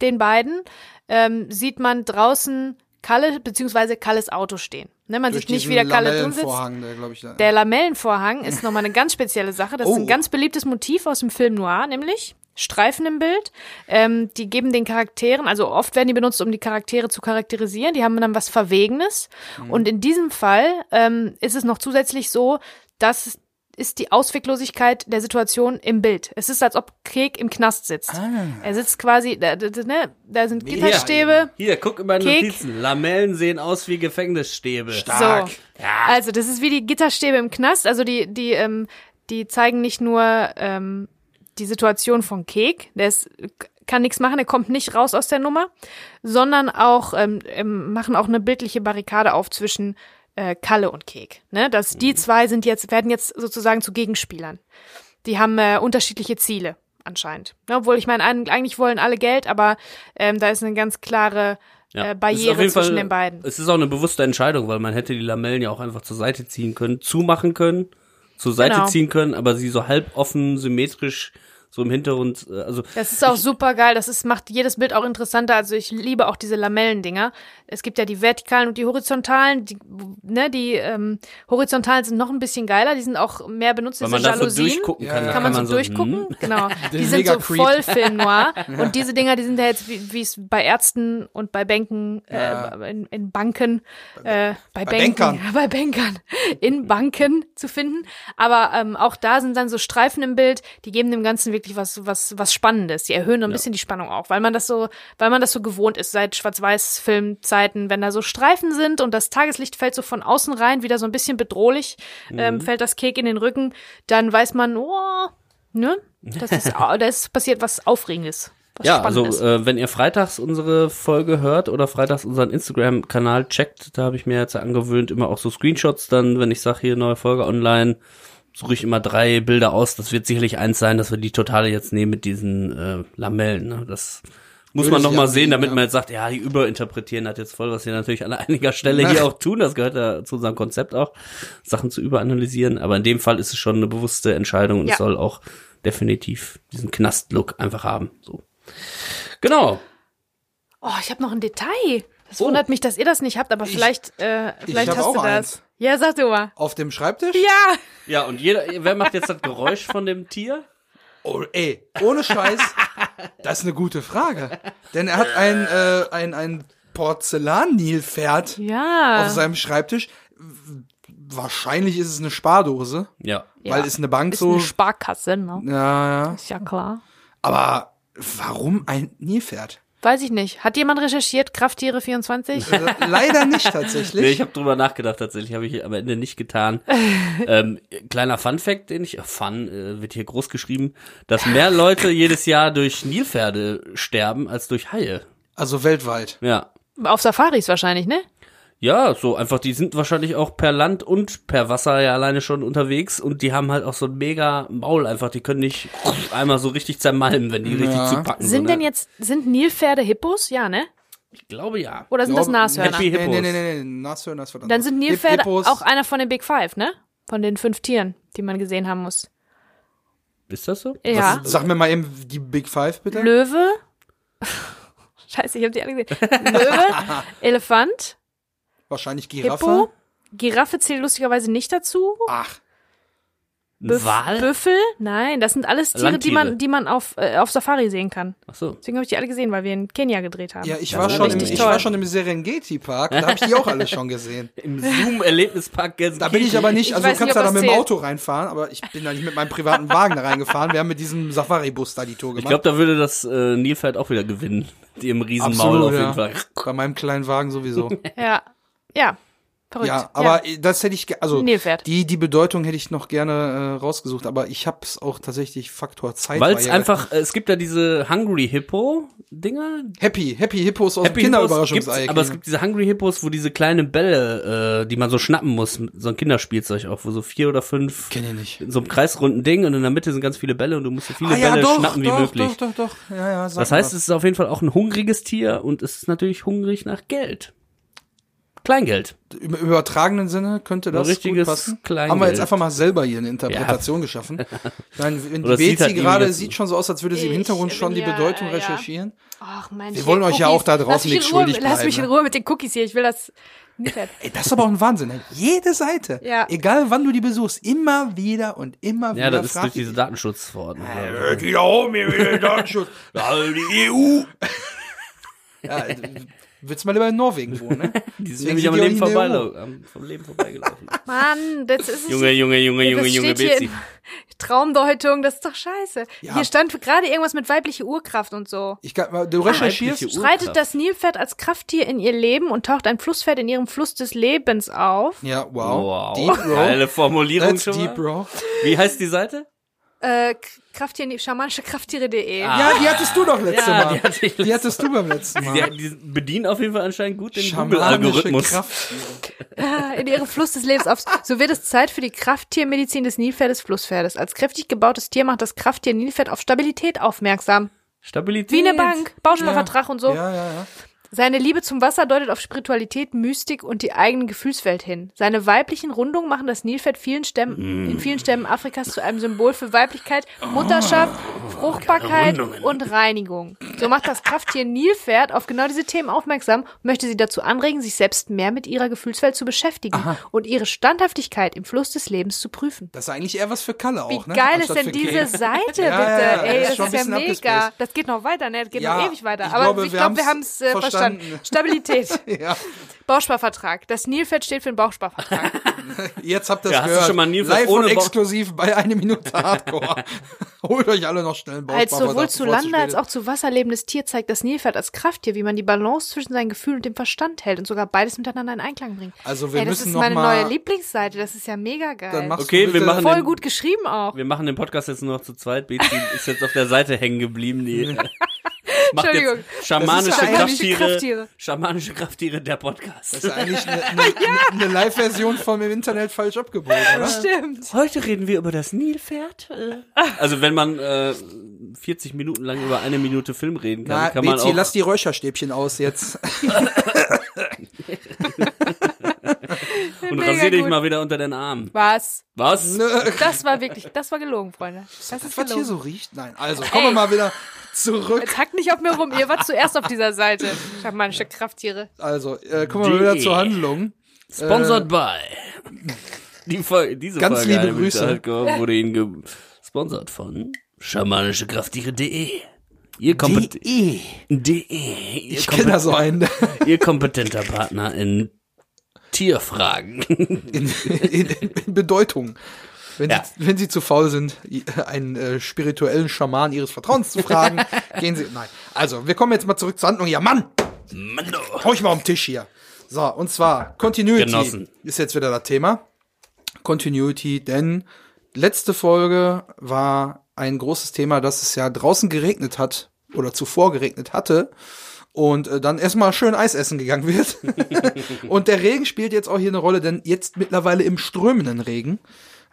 den beiden ähm, sieht man draußen Kalle beziehungsweise Kalles Auto stehen. Ne, man durch sieht nicht, wie der Kalle drin sitzt. Lamellenvorhang, der, glaub ich, da, Der Lamellenvorhang ist nochmal eine ganz spezielle Sache. Das ist Oh. ein ganz beliebtes Motiv aus dem Film Noir, nämlich Streifen im Bild. Ähm, die geben den Charakteren, also oft werden die benutzt, um die Charaktere zu charakterisieren. Die haben dann was Verwegenes. Mhm. Und in diesem Fall ähm, ist es noch zusätzlich so, dass ist die Ausweglosigkeit der Situation im Bild. Es ist, als ob Kek im Knast sitzt. Er sitzt quasi, da, da, ne, da sind Gitterstäbe. Hier, guck in meine Kek. Notizen. Lamellen sehen aus wie Gefängnisstäbe. Stark. So. Also das ist wie die Gitterstäbe im Knast. Also die, die, ähm, die zeigen nicht nur ähm, die Situation von Kek, der ist, kann nichts machen, der kommt nicht raus aus der Nummer, sondern auch ähm, ähm, machen auch eine bildliche Barrikade auf zwischen äh, Kalle und Kek. Ne? Das, die zwei sind jetzt, werden jetzt sozusagen zu Gegenspielern. Die haben äh, unterschiedliche Ziele anscheinend. Ne? Obwohl ich meine, ein- eigentlich wollen alle Geld, aber ähm, da ist eine ganz klare Ja. äh, Barriere zwischen Fall- den beiden. Es ist auch eine bewusste Entscheidung, weil man hätte die Lamellen ja auch einfach zur Seite ziehen können, zumachen können, zur Seite Genau. ziehen können, aber sie so halb offen, symmetrisch, so im Hintergrund, äh, also Das ist auch super geil. Das ist, macht jedes Bild auch interessanter. Also ich liebe auch diese Lamellendinger. Es gibt ja die vertikalen und die horizontalen. Die, ne, die ähm, horizontalen sind noch ein bisschen geiler. Die sind auch mehr benutzt. weil man da so Jalousien. durchgucken Ja, kann. ja. da Kann man so hm, durchgucken, genau. <laughs> Die sind so creep. voll Film noir. <laughs> Und diese Dinger, die sind ja jetzt, wie wie es bei Ärzten und bei Banken, Ja. äh, in, in Banken, äh, bei, Banken, Bankern. ja, bei Bankern, <laughs> in Banken zu finden. Aber ähm, auch da sind dann so Streifen im Bild, die geben dem Ganzen wirklich was, was, was Spannendes. Die erhöhen ein bisschen die Spannung auch, weil man das so, weil man das so gewohnt ist seit Schwarz-Weiß-Filmzeiten, wenn da so Streifen sind und das Tageslicht fällt so von außen rein, wieder so ein bisschen bedrohlich, ähm, fällt das Kek in den Rücken, dann weiß man, oh, ne? Das ist, <laughs> da ist passiert was Aufregendes. Was Ja, also äh, wenn ihr freitags unsere Folge hört oder freitags unseren Instagram-Kanal checkt, da habe ich mir jetzt angewöhnt, immer auch so Screenshots dann, wenn ich sage, hier neue Folge online, suche ich immer drei Bilder aus. Das wird sicherlich eins sein, dass wir die totale jetzt nehmen mit diesen äh, Lamellen. Ne? Das muss Würde man noch mal sehen, damit ja. man jetzt sagt, ja, die überinterpretieren hat jetzt voll, was wir natürlich an einiger Stelle hier auch tun. Das gehört ja zu unserem Konzept auch, Sachen zu überanalysieren. Aber in dem Fall ist es schon eine bewusste Entscheidung und Ja. es soll auch definitiv diesen Knast-Look einfach haben. So. Genau. Oh, ich habe noch ein Detail. Das Oh. wundert mich, dass ihr das nicht habt, aber vielleicht, äh, vielleicht hast auch du das. eins. Ja, sag du mal. Auf dem Schreibtisch? Ja. Ja, und jeder, wer macht jetzt das Geräusch von dem Tier? Oh, ey, ohne Scheiß, das ist eine gute Frage. Denn er hat ein, äh, ein, ein Porzellan-Nilpferd Ja. auf seinem Schreibtisch. Wahrscheinlich ist es eine Spardose, Ja. Ja. weil es eine Bank ist so. eine Sparkasse, ne? ja, ja. Ist ja klar. Aber warum ein Nilpferd? Weiß ich nicht. Hat jemand recherchiert? Krafttiere 24? Äh, Leider nicht tatsächlich. Nee, ich habe drüber nachgedacht tatsächlich, habe ich am Ende nicht getan. <laughs> ähm, kleiner Fun-Fact, den ich, Fun äh, wird hier groß geschrieben, dass mehr Leute jedes Jahr durch Nilpferde sterben als durch Haie. also weltweit. Ja. Auf Safaris wahrscheinlich, ne? Ja, so einfach, die sind wahrscheinlich auch per Land und per Wasser ja alleine schon unterwegs und die haben halt auch so ein mega Maul einfach, die können nicht einmal so richtig zermalmen, wenn die richtig Ja. zupacken. Sind so, denn ne? jetzt, sind Nilpferde Hippos? Ja, ne? Ich glaube ja. Oder sind das Glaub- Nashörner? Happy Nee, Hippos. nee, nee, nee, nee. Nashörner ist verdammt. Dann sind Nilpferde Hippos- auch einer von den Big Five, ne? Von den fünf Tieren, die man gesehen haben muss. Ist das so? Ja. Sag mir mal eben die Big Five, bitte. Löwe. <laughs> Scheiße, ich hab die alle gesehen. Löwe, <laughs> Elefant, Wahrscheinlich Giraffe. Hippo. Giraffe zählt lustigerweise nicht dazu. Ach, Büff- Wal? Büffel? Nein, das sind alles Tiere, die Landtiere. man, die man auf, äh, auf Safari sehen kann. Ach so. Deswegen habe ich die alle gesehen, weil wir in Kenia gedreht haben. ja, ich Das war schon im, ich war schon im Serengeti Park, da habe ich die auch alle schon gesehen. <laughs> Im Zoom-Erlebnispark Da bin ich aber nicht, Ich also du kannst nicht, ja da mit dem. Auto reinfahren, aber ich bin da nicht mit meinem privaten Wagen da reingefahren. Wir haben mit diesem Safari-Bus da die Tour Ich gemacht. glaube, da würde das äh, Nilpferd auch wieder gewinnen. Die im Riesenmaul auf jeden Fall. Bei meinem kleinen Wagen sowieso. Ja. Ja. Verrückt. ja, aber das hätte ich, also Nilpferd. die die Bedeutung hätte ich noch gerne äh, rausgesucht, aber ich habe es auch tatsächlich Faktor Zeit. Weil es ja- einfach, <laughs> äh, es gibt ja diese Hungry Hippo Dinger. Happy, Happy Hippos aus dem Hippos Kinderüberraschungsei. aber es gibt diese Hungry Hippos, wo diese kleinen Bälle, äh, die man so schnappen muss, so ein Kinderspielzeug auch, wo so vier oder fünf Kenn ich nicht. in so einem kreisrunden Ding und in der Mitte sind ganz viele Bälle und du musst so viele Ah, ja, Bälle doch, schnappen doch, wie möglich. Doch, doch, doch. Ja, ja, Das heißt, mal. es ist auf jeden Fall auch ein hungriges Tier und es ist natürlich hungrig nach Geld. Kleingeld. im übertragenen Sinne könnte das richtiges gut passen. Kleingeld. Haben wir jetzt einfach mal selber hier eine Interpretation geschaffen. <laughs> Ich meine, wenn die Bezi halt gerade sieht schon so aus, als würde sie im Hintergrund schon die ja, Bedeutung äh, ja. recherchieren. Ach Mensch. Wir wollen euch ja auch da draußen Ruhe, schuldig Lass mich in ne? Ruhe mit den Cookies hier. Ich will das Nilpferd. Ey, das ist aber auch ein Wahnsinn. Ey. Jede Seite, Ja. egal wann du die besuchst, immer wieder und immer wieder. Ja, das ist durch diese die- Datenschutzverordnung. <laughs> Äh, die da oben hier wieder Datenschutz. Ja, die EU. ja, äh, Würdest mal lieber in Norwegen wohnen, ne? <laughs> Die sind nämlich am Leben, vorbei, am, vom Leben vorbeigelaufen. <laughs> Mann, das ist es Junge, Junge, Junge, Junge, Junge, Betsy. Traumdeutung, das ist doch scheiße. Ja. Hier stand gerade irgendwas mit weibliche Urkraft und so. Ich kann, du recherchierst. Schreitet das Nilpferd als Krafttier in ihr Leben und taucht ein Flusspferd in ihrem Fluss des Lebens auf. Ja, wow. Wow, Deep, Bro. geile Formulierung That's schon deep, mal. Bro. Wie heißt die Seite? Äh, Krafttier, schamanische Krafttiere.de. Ah. Ja, die hattest du doch letztes Ja, Mal. die hatte ich Die hattest du beim letzten Mal. Die, die bedienen auf jeden Fall anscheinend gut den Schamanische Google-Algorithmus. <laughs> In ihrem Fluss des Lebens auf. So wird es Zeit für die Krafttiermedizin des Nilpferdes Flusspferdes. Als kräftig gebautes Tier macht das Krafttier Nilpferd auf Stabilität aufmerksam. Stabilität. Wie eine Bank, Bausparvertrag und so. Ja, ja, ja. Seine Liebe zum Wasser deutet auf Spiritualität, Mystik und die eigene Gefühlswelt hin. Seine weiblichen Rundungen machen das Nilpferd vielen Stämmen, in vielen Stämmen Afrikas zu einem Symbol für Weiblichkeit, Mutterschaft, Fruchtbarkeit Rundungen. und Reinigung. So macht das Krafttier Nilpferd auf genau diese Themen aufmerksam und möchte sie dazu anregen, sich selbst mehr mit ihrer Gefühlswelt zu beschäftigen und ihre Standhaftigkeit im Fluss des Lebens zu prüfen. Das ist eigentlich eher was für Kalle Wie auch, ne? geil ist Anstatt denn für diese. Seite, <laughs> Ja, bitte? ja, ja, Ey, das ist ist ja mega. Das geht noch weiter, ne? Das geht Ja, noch ewig weiter. Aber ich glaube, wir haben es äh, verstanden. Verstanden. Stabilität. <laughs> Ja. Bausparvertrag. Das Nilpferd steht für den Bausparvertrag. <laughs> Jetzt habt ihr Ja, es hast du gehört. schon mal Nilpferd Live ohne und exklusiv bei eine Minute Hardcore. <laughs> Holt euch alle noch schnell einen als Bausparvertrag, sowohl zu es Lande als auch zu Wasser lebendes Tier zeigt das Nilpferd als Krafttier, wie man die Balance zwischen seinen Gefühlen und dem Verstand hält und sogar beides miteinander in Einklang bringt. Also wir Ey, das müssen ist noch meine mal- neue Lieblingsseite. Das ist ja mega Dann geil. machst Okay, du wir machen Voll den- gut geschrieben auch. Wir machen den Podcast jetzt nur noch zu zweit. Betsy ist jetzt auf der Seite hängen geblieben. Die macht Entschuldigung. jetzt schamanische ja Krafttiere, Krafttiere. Schamanische Krafttiere, der Podcast. Das ist eigentlich eine, <laughs> eine, eine Live-Version vom im Internet falsch abgebogen, oder? Stimmt. Heute reden wir über das Nilpferd. Äh. Also wenn man äh, 40 Minuten lang über eine Minute Film reden kann, Na, kann man Betsy, auch. lass die Räucherstäbchen aus jetzt. <laughs> <laughs> und Mega rasier dich gut. mal wieder unter den Arm. Was? Was? Nö. Das war wirklich, das war gelogen, Freunde. Das ist Das, was hier gelogen. so riecht? Nein, also kommen wir mal wieder zurück. Jetzt hackt nicht auf mir rum. Ihr wart zuerst auf dieser Seite. Schamanische Krafttiere. Also, äh, kommen wir mal wieder Die- zur Handlung. Sponsored by. Die Folge, diese Ganz Folge liebe Minute Grüße. Hardcore wurde Ihnen gesponsert von schamanische-Krafttiere.de. Ihr kompet DE. De. Ihr, Ich kenne da so einen. ihr kompetenter Partner in Tierfragen. <laughs> In, in, in Bedeutung. Wenn, Ja. sie, wenn sie zu faul sind, einen äh, spirituellen Schaman ihres Vertrauens zu fragen, <laughs> gehen sie. Nein. Also, wir kommen jetzt mal zurück zur Handlung. Ja, Mann! Mando. Hau ich mal am Tisch hier. So, und zwar Continuity Genossen. ist jetzt wieder das Thema. Continuity, denn letzte Folge war ein großes Thema, dass es ja draußen geregnet hat oder zuvor geregnet hatte und äh, dann erstmal schön Eis essen gegangen wird. <laughs> und der Regen spielt jetzt auch hier eine Rolle, denn jetzt mittlerweile im strömenden Regen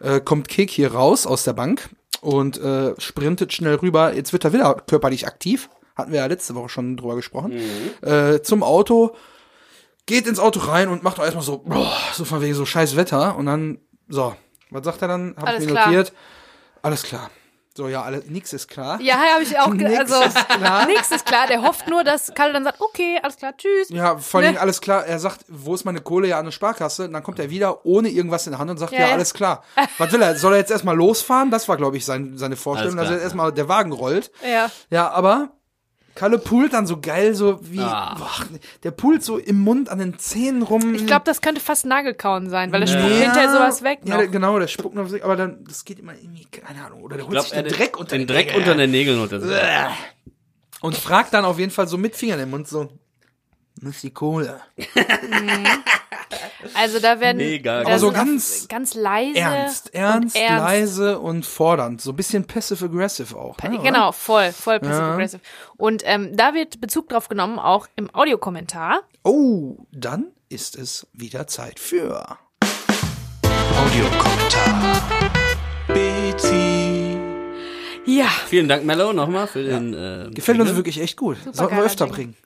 äh, kommt Kek hier raus aus der Bank und äh, sprintet schnell rüber. Jetzt wird er wieder körperlich aktiv. Hatten wir ja letzte Woche schon drüber gesprochen. Äh, zum Auto, geht ins Auto rein und macht auch erstmal so, boah, so von wegen so scheiß Wetter. Und dann, so, was sagt er dann? Hab Alles ich mir klar. notiert. Alles klar. So, ja, alles, nix ist klar. Ja, habe ich auch. ge- Nix Also, ist klar. nix ist klar. Der hofft nur, dass Kalle dann sagt, okay, alles klar, tschüss. Ja, vor allem Ne? alles klar. Er sagt, wo ist meine Kohle? Ja, an der Sparkasse. Und dann kommt er wieder ohne irgendwas in der Hand und sagt, Ja, ja, ja. alles klar. Was will er? Soll er jetzt erstmal losfahren? Das war, glaube ich, sein, seine Vorstellung, dass klar, er erstmal der Wagen rollt. Ja. Ja, aber Kalle pult dann so geil, so wie, Ah. boah, der pult so im Mund an den Zähnen rum. Ich glaube, das könnte fast Nagelkauen sein, weil er spuckt Ja. hinterher sowas weg Ja, noch. der- genau, der spuckt noch weg, aber dann, das geht immer irgendwie, keine Ahnung, oder der holt Ich sich glaub, den Dreck unter den den Dreck Nägeln. unter den Nägeln unter. Und fragt dann auf jeden Fall so mit Fingern im Mund so, was ist die Kohle? Also da werden Mega. Aber so auch ganz ganz leise Ernst, ernst, und ernst. leise und fordernd. So ein bisschen passive-aggressive auch. Ne, oder? Genau, voll, voll passive Ja. aggressive. Und ähm, da wird Bezug drauf genommen, auch im Audiokommentar. Oh, dann ist es wieder Zeit für Audiokommentar. Betsy. Ja, Vielen Dank, Mello, nochmal für den. Äh, Gefällt uns Jingle. wirklich echt gut. Sollten wir öfter Jingle. bringen.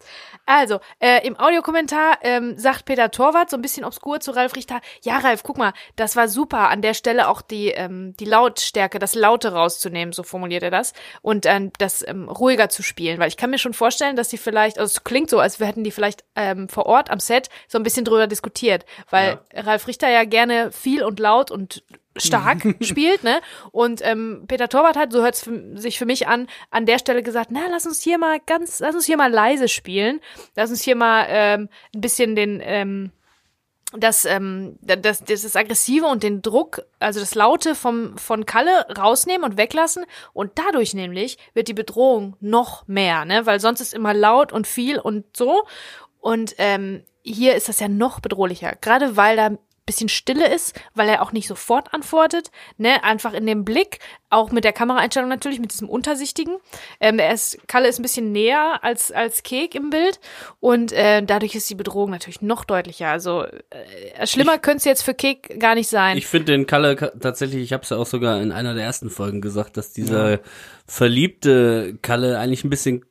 Also äh, im Audiokommentar ähm, sagt Peter Torwart so ein bisschen obskur zu Ralf Richter, ja Ralf, guck mal, das war super, an der Stelle auch die, ähm, die Lautstärke, das Laute rauszunehmen, so formuliert er das, und ähm, das ähm, ruhiger zu spielen, weil ich kann mir schon vorstellen, dass die vielleicht, also es klingt so, als hätten die vielleicht ähm, vor Ort am Set so ein bisschen drüber diskutiert, weil Ralf Richter ja gerne viel und laut und stark <laughs> spielt, ne? Und ähm, Peter Torwart hat, so hört es sich für mich an, an der Stelle gesagt, na, lass uns hier mal ganz, lass uns hier mal leise spielen. Lass uns hier mal ähm, ein bisschen den, ähm, das, ähm, das, das, das Aggressive und den Druck, also das Laute vom, von Kalle rausnehmen und weglassen. Und dadurch nämlich wird die Bedrohung noch mehr, ne? Weil sonst ist immer laut und viel und so. Und ähm, hier ist das ja noch bedrohlicher. Gerade weil da bisschen Stille ist, weil er auch nicht sofort antwortet, ne, einfach in dem Blick, auch mit der Kameraeinstellung natürlich, mit diesem Untersichtigen. Ähm, er ist, Kalle ist ein bisschen näher als, als Kek im Bild und äh, dadurch ist die Bedrohung natürlich noch deutlicher. Also äh, schlimmer könnte es jetzt für Kek gar nicht sein. Ich finde den Kalle tatsächlich, ich habe es ja auch sogar in einer der ersten Folgen gesagt, dass dieser ja. verliebte Kalle eigentlich ein bisschen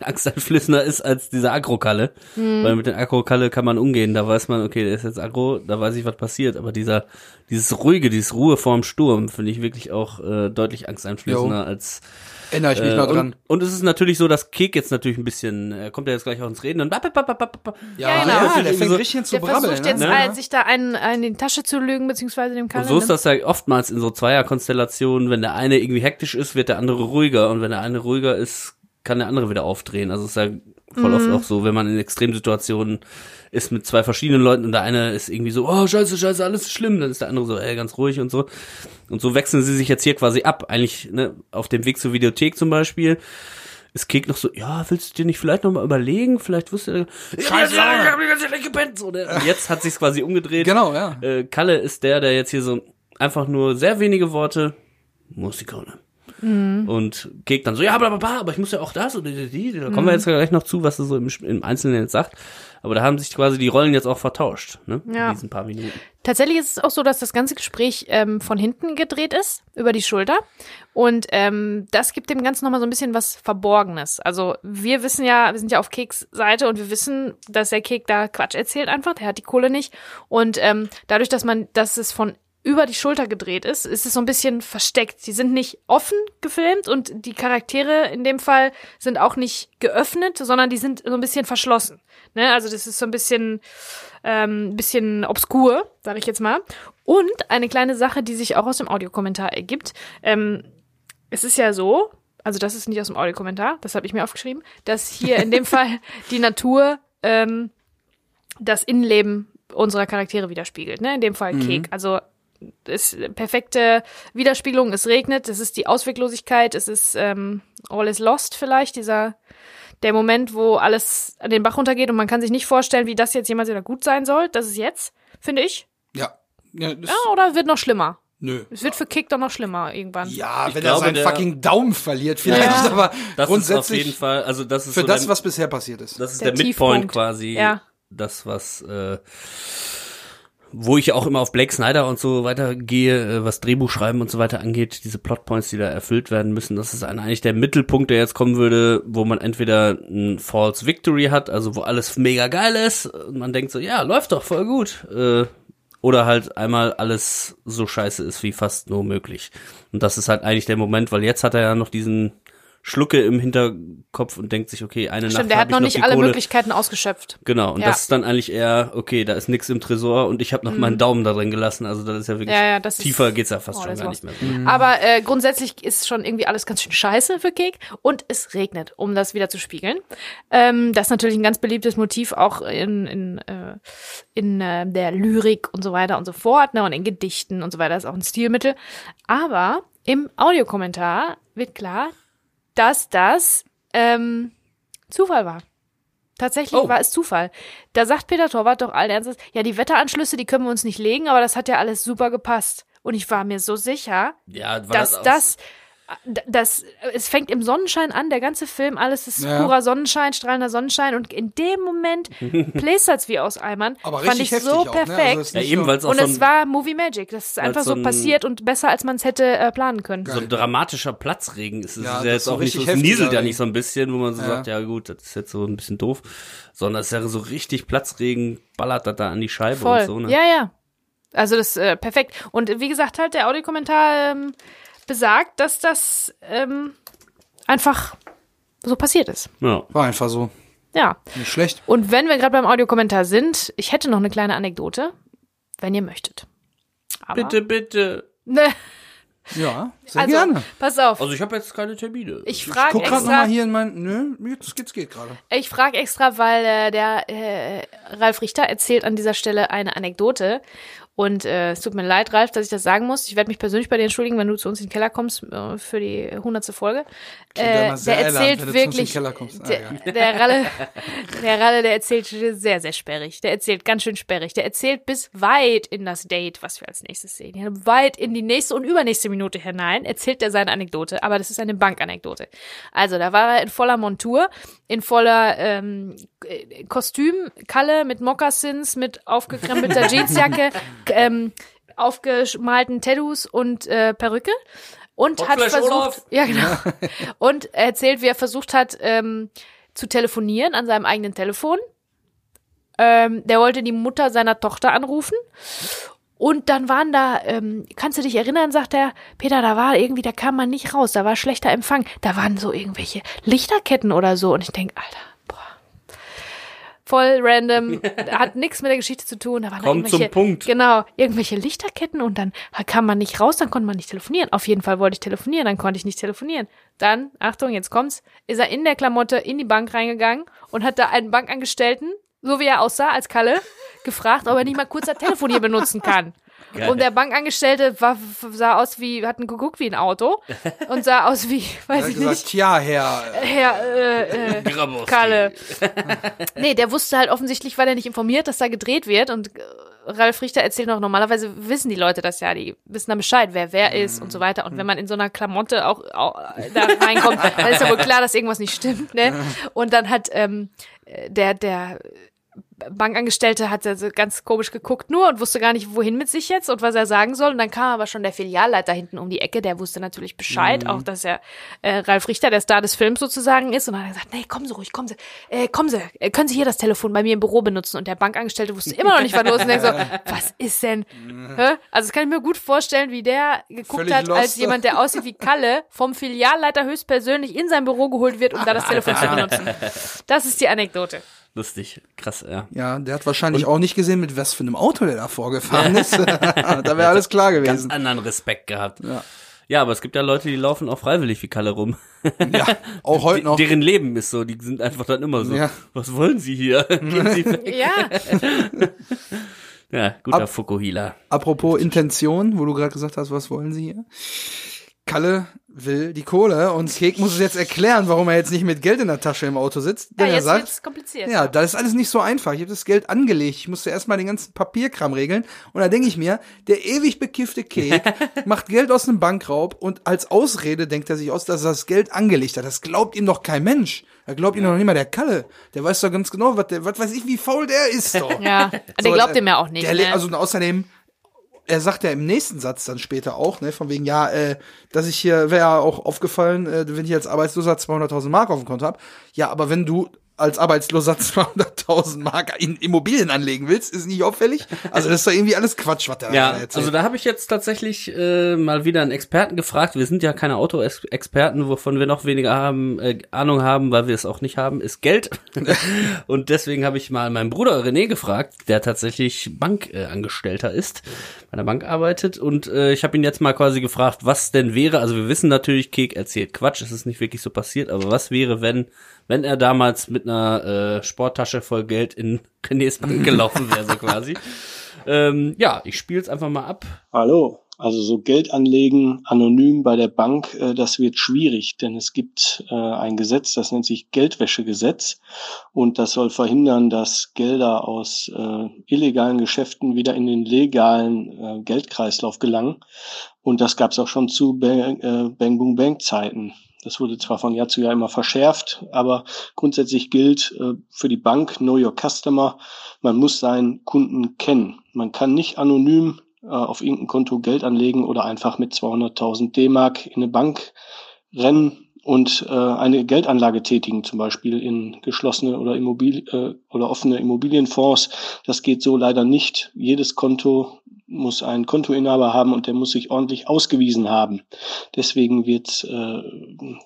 angsteinflößender ist als dieser Agro-Kalle. Mhm. Weil mit dem Agro-Kalle kann man umgehen. Da weiß man, okay, der ist jetzt Agro, da weiß ich, was passiert. Aber dieser, dieses ruhige, dieses Ruhe vorm Sturm, finde ich wirklich auch äh, deutlich angsteinflößender jo. als Erinnere ich mich äh, noch dran. Und, und, es ist natürlich so, dass Kek jetzt natürlich ein bisschen, er kommt ja jetzt gleich auch ins Reden und ja, ja, genau. ja der fängt so, richtig zu der brabbeln. versucht jetzt ne? Halt, sich da einen, einen in die Tasche zu lügen, beziehungsweise dem Kalle. Und so ist das ja oftmals in so Zweierkonstellationen, wenn der eine irgendwie hektisch ist, wird der andere ruhiger und wenn der eine ruhiger ist, kann der andere wieder aufdrehen. Also es ist ja voll mhm. oft auch so, wenn man in Extremsituationen ist mit zwei verschiedenen Leuten und der eine ist irgendwie so, oh scheiße, scheiße, alles ist schlimm, dann ist der andere so, ey, ganz ruhig und so. Und so wechseln sie sich jetzt hier quasi ab. Eigentlich, ne, auf dem Weg zur Videothek zum Beispiel ist Kek noch so, ja, willst du dir nicht vielleicht noch mal überlegen? Vielleicht wusste er, Scheiße, ich hab die ganze Zeit gepennt. So, ne? Jetzt hat sich's quasi umgedreht. Genau, ja. Äh, Kalle ist der, der jetzt hier so einfach nur sehr wenige Worte, Musikone. Mhm. Und Kek dann so, ja, bla, bla, aber ich muss ja auch das oder die, die. Da kommen mhm. wir jetzt gleich noch zu, was er so im, im Einzelnen jetzt sagt. Aber da haben sich quasi die Rollen jetzt auch vertauscht, ne? Ja. In diesen paar Minuten. Tatsächlich ist es auch so, dass das ganze Gespräch ähm, von hinten gedreht ist, über die Schulter. Und ähm, das gibt dem Ganzen nochmal so ein bisschen was Verborgenes. Also wir wissen ja, wir sind ja auf Keks Seite und wir wissen, dass der Kek da Quatsch erzählt einfach, der hat die Kohle nicht. Und ähm, dadurch, dass man, dass es von über die Schulter gedreht ist, ist es so ein bisschen versteckt. Sie sind nicht offen gefilmt und die Charaktere in dem Fall sind auch nicht geöffnet, sondern die sind so ein bisschen verschlossen. Ne? Also das ist so ein bisschen, ähm, bisschen obskur, sage ich jetzt mal. Und eine kleine Sache, die sich auch aus dem Audiokommentar ergibt. Ähm, es ist ja so, also das ist nicht aus dem Audiokommentar, das habe ich mir aufgeschrieben, dass hier in dem <laughs> Fall die Natur ähm, das Innenleben unserer Charaktere widerspiegelt, ne? In dem Fall mhm. Kek. Also ist perfekte Widerspiegelung. Es regnet, es ist die Ausweglosigkeit, es ist ähm, all is lost vielleicht, dieser der Moment, wo alles an den Bach runtergeht und man kann sich nicht vorstellen, wie das jetzt jemals wieder gut sein soll. Das ist jetzt, finde ich. Ja. Ja, ja, oder wird noch schlimmer? Nö. Es wird für Kick doch noch schlimmer irgendwann. Ja, ich wenn glaube, er seinen fucking Daumen verliert, vielleicht, ja. aber das grundsätzlich. Ist auf jeden Fall, also das ist für so das, der, was bisher passiert ist. Das ist der, der Midpoint quasi. Ja. Das, was äh, wo ich auch immer auf Blake Snyder und so weiter gehe, äh, was Drehbuchschreiben und so weiter angeht, diese Plotpoints, die da erfüllt werden müssen, das ist eigentlich der Mittelpunkt, der jetzt kommen würde, wo man entweder ein False Victory hat, also wo alles mega geil ist und man denkt so, ja, läuft doch voll gut, äh, oder halt einmal alles so scheiße ist wie fast nur möglich. Und das ist halt eigentlich der Moment, weil jetzt hat er ja noch diesen Schlucke im Hinterkopf und denkt sich, okay, eine Stimmt, Nacht der hat noch nicht alle Kohle. Möglichkeiten ausgeschöpft. Genau, und ja. das ist dann eigentlich eher, okay, da ist nichts im Tresor und ich habe noch mhm. meinen Daumen da drin gelassen. Also das ist ja wirklich, ja, ja, das tiefer ist, geht's ja fast oh, schon gar nicht mehr. Mhm. Aber äh, grundsätzlich ist schon irgendwie alles ganz schön scheiße für Kek und es regnet, um das wieder zu spiegeln. Ähm, das ist natürlich ein ganz beliebtes Motiv auch in, in, äh, in äh, der Lyrik und so weiter und so fort ne, und in Gedichten und so weiter, das ist auch ein Stilmittel. Aber im Audiokommentar wird klar, dass das ähm, Zufall war. Tatsächlich oh. war es Zufall. Da sagt Peter Torwart doch allen Ernstes, ja, die Wetteranschlüsse, die können wir uns nicht legen, aber das hat ja alles super gepasst. Und ich war mir so sicher, ja, dass das, das das, es fängt im Sonnenschein an, der ganze Film, alles ist ja. purer Sonnenschein, strahlender Sonnenschein und in dem Moment <laughs> plästert's wie aus Eimern. Aber fand ich so auch, perfekt. Ne? Also ja, eben, und so es war Movie Magic. Das ist einfach so, so passiert und besser, als man es hätte äh, planen können. So ein dramatischer Platzregen ist es ja, ja jetzt auch nicht so, es nieselt ja nicht so ein bisschen, wo man so ja. sagt, ja gut, das ist jetzt so ein bisschen doof, sondern es wäre so richtig Platzregen, ballert das da an die Scheibe Voll. und so. Ne? Ja, ja. Also das äh, perfekt. Und wie gesagt, halt der Audiokommentar ähm, besagt, dass das ähm, einfach so passiert ist. Ja. War einfach so. Ja. Nicht schlecht. Und wenn wir gerade beim Audiokommentar sind, ich hätte noch eine kleine Anekdote, wenn ihr möchtet. Aber bitte, bitte. Ne, Ja, sehr also, gerne. pass auf. Also ich habe jetzt keine Termine. Ich Ich frage guck gerade extra, nochmal hier in mein. Nö, jetzt geht's geht gerade. ich frag extra, weil äh, der äh, Ralf Richter erzählt an dieser Stelle eine Anekdote. Und äh, es tut mir leid, Ralf, dass ich das sagen muss. Ich werde mich persönlich bei dir entschuldigen, wenn du zu uns in den Keller kommst äh, für die hundertste Folge. Ja Äh, der erzählt den wirklich. Ah, der, egal. der Ralle, <laughs> der Ralle, der erzählt sehr, sehr sperrig. Der erzählt ganz schön sperrig. Der erzählt bis weit in das Date, was wir als nächstes sehen. Ja, weit in die nächste und übernächste Minute hinein erzählt er seine Anekdote. Aber das ist eine Bankanekdote. Also, da war er in voller Montur, in voller ähm, äh, Kostüm, Kalle mit Mokassins, mit aufgekrempelter <laughs> Jeansjacke, ähm, aufgemalten Tattoos und äh, Perücke. Und hat Hotflash versucht, Olaf. ja genau, <laughs> und er erzählt, wie er versucht hat, ähm, zu telefonieren an seinem eigenen Telefon. Ähm, der wollte die Mutter seiner Tochter anrufen. Und dann waren da, ähm, kannst du dich erinnern, sagt er, Peter, da war irgendwie, da kam man nicht raus, da war schlechter Empfang. Da waren so irgendwelche Lichterketten oder so. Und ich denk, Alter. Voll random, <laughs> hat nichts mit der Geschichte zu tun. Da waren da Komm irgendwelche, zum Punkt. Genau, irgendwelche Lichterketten und dann kam man nicht raus, dann konnte man nicht telefonieren. Auf jeden Fall wollte ich telefonieren, dann konnte ich nicht telefonieren. Dann, Achtung, jetzt kommt's, ist er in der Klamotte in die Bank reingegangen und hat da einen Bankangestellten, so wie er aussah als Kalle, gefragt, ob er nicht mal kurz das Telefon hier benutzen kann. Geil. Und der Bankangestellte war, sah aus wie, hat geguckt wie ein Auto <laughs> und sah aus wie, Er weiß ich gesagt, nicht, tja, Herr. äh, Herr, äh, äh. <laughs> Kalle. <laughs> nee, der wusste halt offensichtlich, war der nicht informiert, dass da gedreht wird und äh, Ralf Richter erzählt noch, normalerweise wissen die Leute das ja, die wissen dann Bescheid, wer wer ist und so weiter. Und wenn man in so einer Klamotte auch, auch da reinkommt, dann ist ja wohl klar, dass irgendwas nicht stimmt, ne? Und dann hat ähm, der, der Bankangestellte hat so ganz komisch geguckt nur und wusste gar nicht, wohin mit sich jetzt und was er sagen soll. Und dann kam aber schon der Filialleiter hinten um die Ecke, der wusste natürlich Bescheid, auch dass er äh, Ralf Richter, der Star des Films sozusagen ist. Und dann hat er gesagt, nee, kommen Sie ruhig, kommen Sie, äh, kommen Sie, äh, können Sie hier das Telefon bei mir im Büro benutzen? Und der Bankangestellte wusste immer noch nicht, was los ist. Und denkt so, <laughs> was ist denn? Hä? Also das kann ich mir gut vorstellen, wie der geguckt Völlig hat, als lost. jemand, der aussieht wie Kalle, vom Filialleiter höchstpersönlich in sein Büro geholt wird, um da das <laughs> Telefon zu benutzen. Das ist die Anekdote. Lustig, krass, ja. Ja, der hat wahrscheinlich auch nicht gesehen, mit was für einem Auto der da vorgefahren ist. <laughs> da wäre alles klar Ganz gewesen. anderen Respekt gehabt. Ja. Ja, aber es gibt ja Leute, die laufen auch freiwillig wie Kalle rum. Ja, <laughs> auch heute noch. Deren Leben ist so, die sind einfach dann immer so. Ja. Was wollen Sie hier? <laughs> Gehen Sie weg. Ja, Ja, guter Ab- Fukuhila. Apropos Intention, wo du gerade gesagt hast, was wollen sie hier? Kalle will die Kohle und Kek muss es jetzt erklären, warum er jetzt nicht mit Geld in der Tasche im Auto sitzt. ja Denn er jetzt sagt, wird's kompliziert. ja, das ist alles nicht so einfach. Ich habe das Geld angelegt. Ich musste erstmal den ganzen Papierkram regeln. Und da denke ich mir, der ewig bekiffte Kek <laughs> macht Geld aus einem Bankraub und als Ausrede denkt er sich aus, dass er das Geld angelegt hat. Das glaubt ihm doch kein Mensch. Da glaubt ihm doch nicht mal der Kalle. Der weiß doch ganz genau, was, der, was weiß ich, wie faul der ist doch. Ja, <laughs> der So, glaubt äh, ihm ja auch nicht. Der, ne? Also außerdem, er sagt ja im nächsten Satz dann später auch, ne, von wegen, ja, äh, dass ich hier, wäre ja auch aufgefallen, äh, wenn ich als Arbeitsloser 200.000 Mark auf dem Konto habe. Ja, aber wenn du als Arbeitsloser <laughs> 200.000 Mark in Immobilien anlegen willst, ist nicht auffällig. Also das ist doch irgendwie alles Quatsch, was der Ja, da erzählt. also da habe ich jetzt tatsächlich äh, mal wieder einen Experten gefragt. Wir sind ja keine Auto-Experten, wovon wir noch weniger haben, äh, Ahnung haben, weil wir es auch nicht haben, ist Geld. <laughs> Und deswegen habe ich mal meinen Bruder René gefragt, der tatsächlich Bankangestellter äh, ist, bei der Bank arbeitet. Und äh, ich habe ihn jetzt mal quasi gefragt, was denn wäre. Also wir wissen natürlich, Kek erzählt Quatsch, es ist nicht wirklich so passiert, aber was wäre, wenn wenn er damals mit einer äh, Sporttasche voll Geld in <laughs> Renés Bank gelaufen wäre, so quasi. <laughs> Ähm, ja, ich spiele es einfach mal ab. Hallo. Also so Geld anlegen anonym bei der Bank, äh, das wird schwierig, denn es gibt äh, ein Gesetz, das nennt sich Geldwäschegesetz und das soll verhindern, dass Gelder aus äh, illegalen Geschäften wieder in den legalen äh, Geldkreislauf gelangen. Und das gab es auch schon zu Bang, äh, Bang Boom Bank Zeiten. Das wurde zwar von Jahr zu Jahr immer verschärft, aber grundsätzlich gilt äh, für die Bank Know Your Customer, man muss seinen Kunden kennen. Man kann nicht anonym äh, auf irgendein Konto Geld anlegen oder einfach mit 200.000 D-Mark in eine Bank rennen und äh, eine Geldanlage tätigen, zum Beispiel in geschlossene oder Immobil äh, oder offene Immobilienfonds. Das geht so leider nicht. Jedes Konto muss einen Kontoinhaber haben und der muss sich ordentlich ausgewiesen haben. Deswegen wird äh,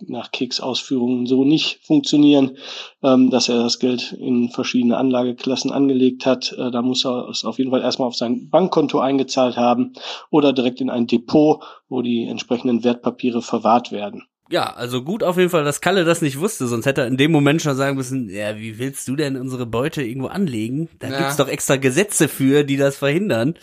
nach Keks Ausführungen so nicht funktionieren, ähm, dass er das Geld in verschiedene Anlageklassen angelegt hat. Äh, da muss er es auf jeden Fall erstmal auf sein Bankkonto eingezahlt haben oder direkt in ein Depot, wo die entsprechenden Wertpapiere verwahrt werden. Ja, also gut auf jeden Fall, dass Kalle das nicht wusste, sonst hätte er in dem Moment schon sagen müssen, ja, wie willst du denn unsere Beute irgendwo anlegen? Da Ja. gibt's doch extra Gesetze für, die das verhindern.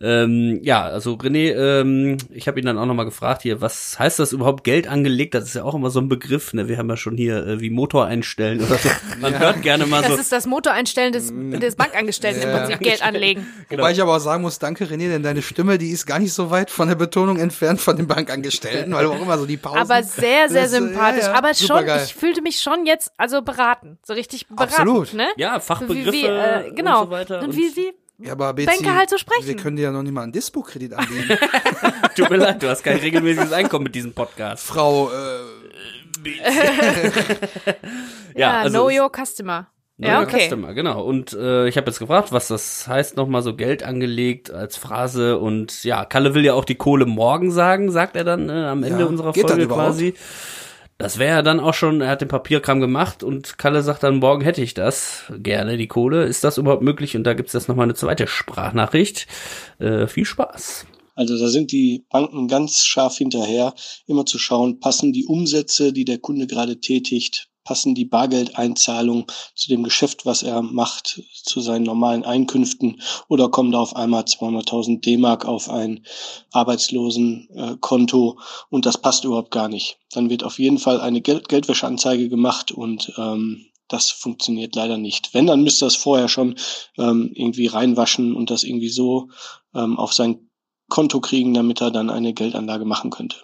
Ähm, ja, also René, ähm, ich habe ihn dann auch nochmal gefragt hier, was heißt das überhaupt Geld angelegt? Das ist ja auch immer so ein Begriff, ne? Wir haben ja schon hier äh, wie Motor einstellen oder so. <laughs> Man hört gerne mal so. Das ist das Motoreinstellen des, des Bankangestellten im Ja. Prinzip, Geld anlegen. <laughs> Wobei ich aber auch sagen muss, danke René, denn deine Stimme, die ist gar nicht so weit von der Betonung entfernt von den Bankangestellten, weil du auch immer so die Pausen. Aber sehr, sehr Das, äh, sympathisch. ja, ja, Aber schon, supergeil. ich fühlte mich schon jetzt, also beraten. So richtig beraten. Absolut. Ne? ja, Fachbegriffe Wie, wie, äh, genau. und so weiter. und wie, wie, ja, aber Betsy, Banker halt so sprechen. Wir können dir ja noch nicht mal einen Dispo-Kredit anbieten. <laughs> Tut mir leid, du hast kein regelmäßiges Einkommen mit diesem Podcast. Frau, äh, <laughs> ja, also know your customer. Know ja, your okay. Customer, genau. Und äh, ich habe jetzt gefragt, was das heißt, nochmal so Geld angelegt als Phrase. Und ja, Kalle will ja auch die Kohle morgen sagen, sagt er dann äh, am Ende Ja, unserer Folge überhaupt? Das wäre ja dann auch schon, er hat den Papierkram gemacht und Kalle sagt dann, morgen hätte ich das gerne, die Kohle. Ist das überhaupt möglich? Und da gibt's jetzt nochmal eine zweite Sprachnachricht. Äh, viel Spaß. Also da sind die Banken ganz scharf hinterher, immer zu schauen, passen die Umsätze, die der Kunde gerade tätigt, passen die Bargeldeinzahlungen zu dem Geschäft, was er macht, zu seinen normalen Einkünften oder kommen da auf einmal 200.000 D-Mark auf ein Arbeitslosenkonto und das passt überhaupt gar nicht. Dann wird auf jeden Fall eine Geld Geldwäscheanzeige gemacht und ähm, das funktioniert leider nicht. Wenn, dann müsste das vorher schon ähm, irgendwie reinwaschen und das irgendwie so ähm, auf sein Konto kriegen, damit er dann eine Geldanlage machen könnte.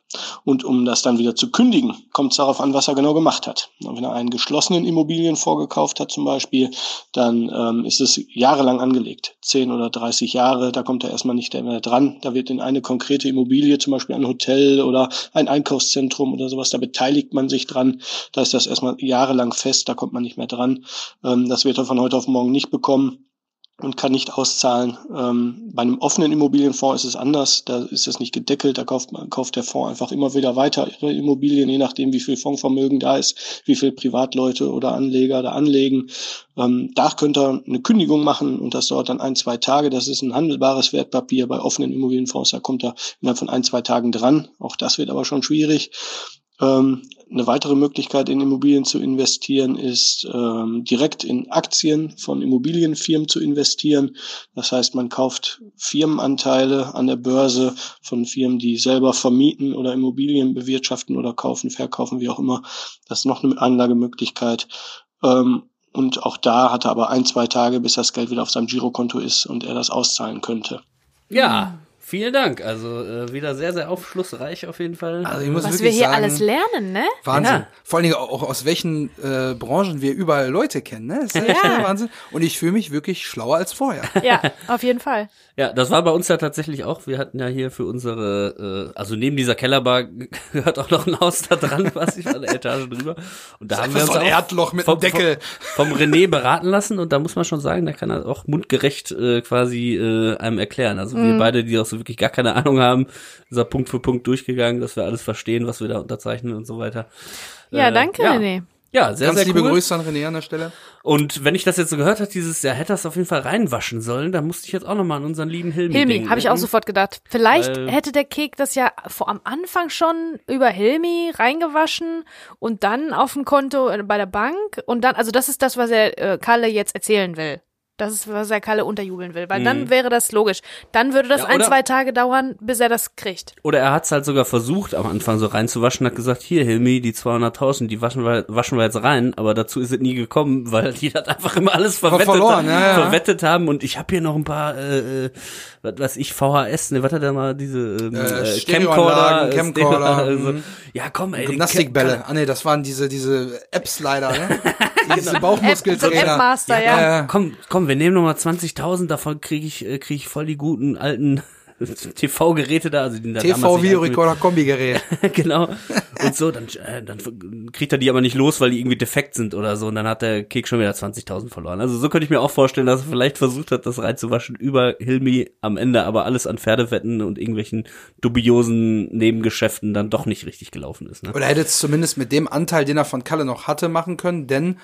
Und um das dann wieder zu kündigen, kommt es darauf an, was er genau gemacht hat. Wenn er einen geschlossenen Immobilienfonds gekauft hat zum Beispiel, dann ähm, ist es jahrelang angelegt. 10 oder 30 Jahre, da kommt er erstmal nicht mehr dran. Da wird in eine konkrete Immobilie, zum Beispiel ein Hotel oder ein Einkaufszentrum oder sowas, da beteiligt man sich dran. Da ist das erstmal jahrelang fest, da kommt man nicht mehr dran. Ähm, das wird er von heute auf morgen nicht bekommen und kann nicht auszahlen. Ähm, bei einem offenen Immobilienfonds ist es anders. Da ist es nicht gedeckelt. Da kauft, man, kauft der Fonds einfach immer wieder weiter ihre Immobilien, je nachdem, wie viel Fondsvermögen da ist, wie viel Privatleute oder Anleger da anlegen. Ähm, da könnt ihr eine Kündigung machen und das dauert dann ein, zwei Tage. Das ist ein handelbares Wertpapier. Bei offenen Immobilienfonds, da kommt er innerhalb von ein, zwei Tagen dran. Auch das wird aber schon schwierig. Ähm, eine weitere Möglichkeit in Immobilien zu investieren ist ähm, direkt in Aktien von Immobilienfirmen zu investieren. Das heißt, man kauft Firmenanteile an der Börse von Firmen, die selber vermieten oder Immobilien bewirtschaften oder kaufen, verkaufen, wie auch immer. Das ist noch eine Anlagemöglichkeit. Ähm, und auch da hat er aber ein, zwei Tage, bis das Geld wieder auf seinem Girokonto ist und er das auszahlen könnte. Ja, vielen Dank. Also äh, wieder sehr, sehr aufschlussreich auf jeden Fall. also ich muss Was wir wirklich hier sagen, alles lernen, ne? Wahnsinn. Ja. Vor allen Dingen auch aus welchen äh, Branchen wir überall Leute kennen, ne? Das ist echt Ja. der Wahnsinn. Und ich fühle mich wirklich schlauer als vorher. <laughs> Ja, auf jeden Fall. Ja, das war bei uns ja tatsächlich auch. Wir hatten ja hier für unsere, äh, also neben dieser Kellerbar <laughs> gehört auch noch ein Haus da dran, was ich an der Etage drüber. Und da haben wir uns so ein auch Erdloch mit vom, Deckel. Vom, vom René beraten lassen und da muss man schon sagen, der kann das auch mundgerecht äh, quasi äh, einem erklären. Also Mhm. wir beide, die auch so wirklich gar keine Ahnung haben, ist er Punkt für Punkt durchgegangen, dass wir alles verstehen, was wir da unterzeichnen und so weiter. Ja, Äh, danke, ja. René. Ja, sehr, Ganz sehr liebe cool. Grüße an René an der Stelle. Und wenn ich das jetzt so gehört habe, dieses, er hätte das auf jeden Fall reinwaschen sollen, dann musste ich jetzt auch nochmal an unseren lieben Hilmi Hilmi, habe ich auch sofort gedacht. Vielleicht Weil- hätte der Kek das ja vor am Anfang schon über Hilmi reingewaschen und dann auf ein Konto äh, bei der Bank und dann, also das ist das, was er äh, Kalle jetzt erzählen will. Das ist, was er Kalle unterjubeln will, weil dann wäre das logisch. Dann würde das Ja, ein, zwei Tage dauern, bis er das kriegt. Oder er hat's halt sogar versucht, am Anfang so reinzuwaschen, hat gesagt, hier Hilmi, die 200.000, die waschen wir, waschen wir jetzt rein, aber dazu ist es nie gekommen, weil die das einfach immer alles verwettet, verloren, ja, ja. verwettet haben und ich habe hier noch ein paar, äh, äh, was weiß ich, VHS, ne, was hat er mal, diese ähm, Äh, äh, Camcorder, Camcorder, also, mhm. ja komm, ey, Gymnastikbälle. Ah nee, das waren diese, diese Apps leider, ne? <laughs> Diese App, Bauchmuskeltrainer. Ja. Ja, ja. komm, komm, wir nehmen noch mal 20.000, davon kriege ich, äh, krieg ich voll die guten alten <laughs> TV-Geräte da, also die da TV-Videorekorder Kombigerät. <laughs> genau. Und so, dann, äh, dann kriegt er die aber nicht los, weil die irgendwie defekt sind oder so. Und dann hat der Kek schon wieder 20.000 verloren. Also so könnte ich mir auch vorstellen, dass er vielleicht versucht hat, das reinzuwaschen über Hilmi, am Ende aber alles an Pferdewetten und irgendwelchen dubiosen Nebengeschäften dann doch nicht richtig gelaufen ist. Ne? Oder er hätte es zumindest mit dem Anteil, den er von Kalle noch hatte, machen können, denn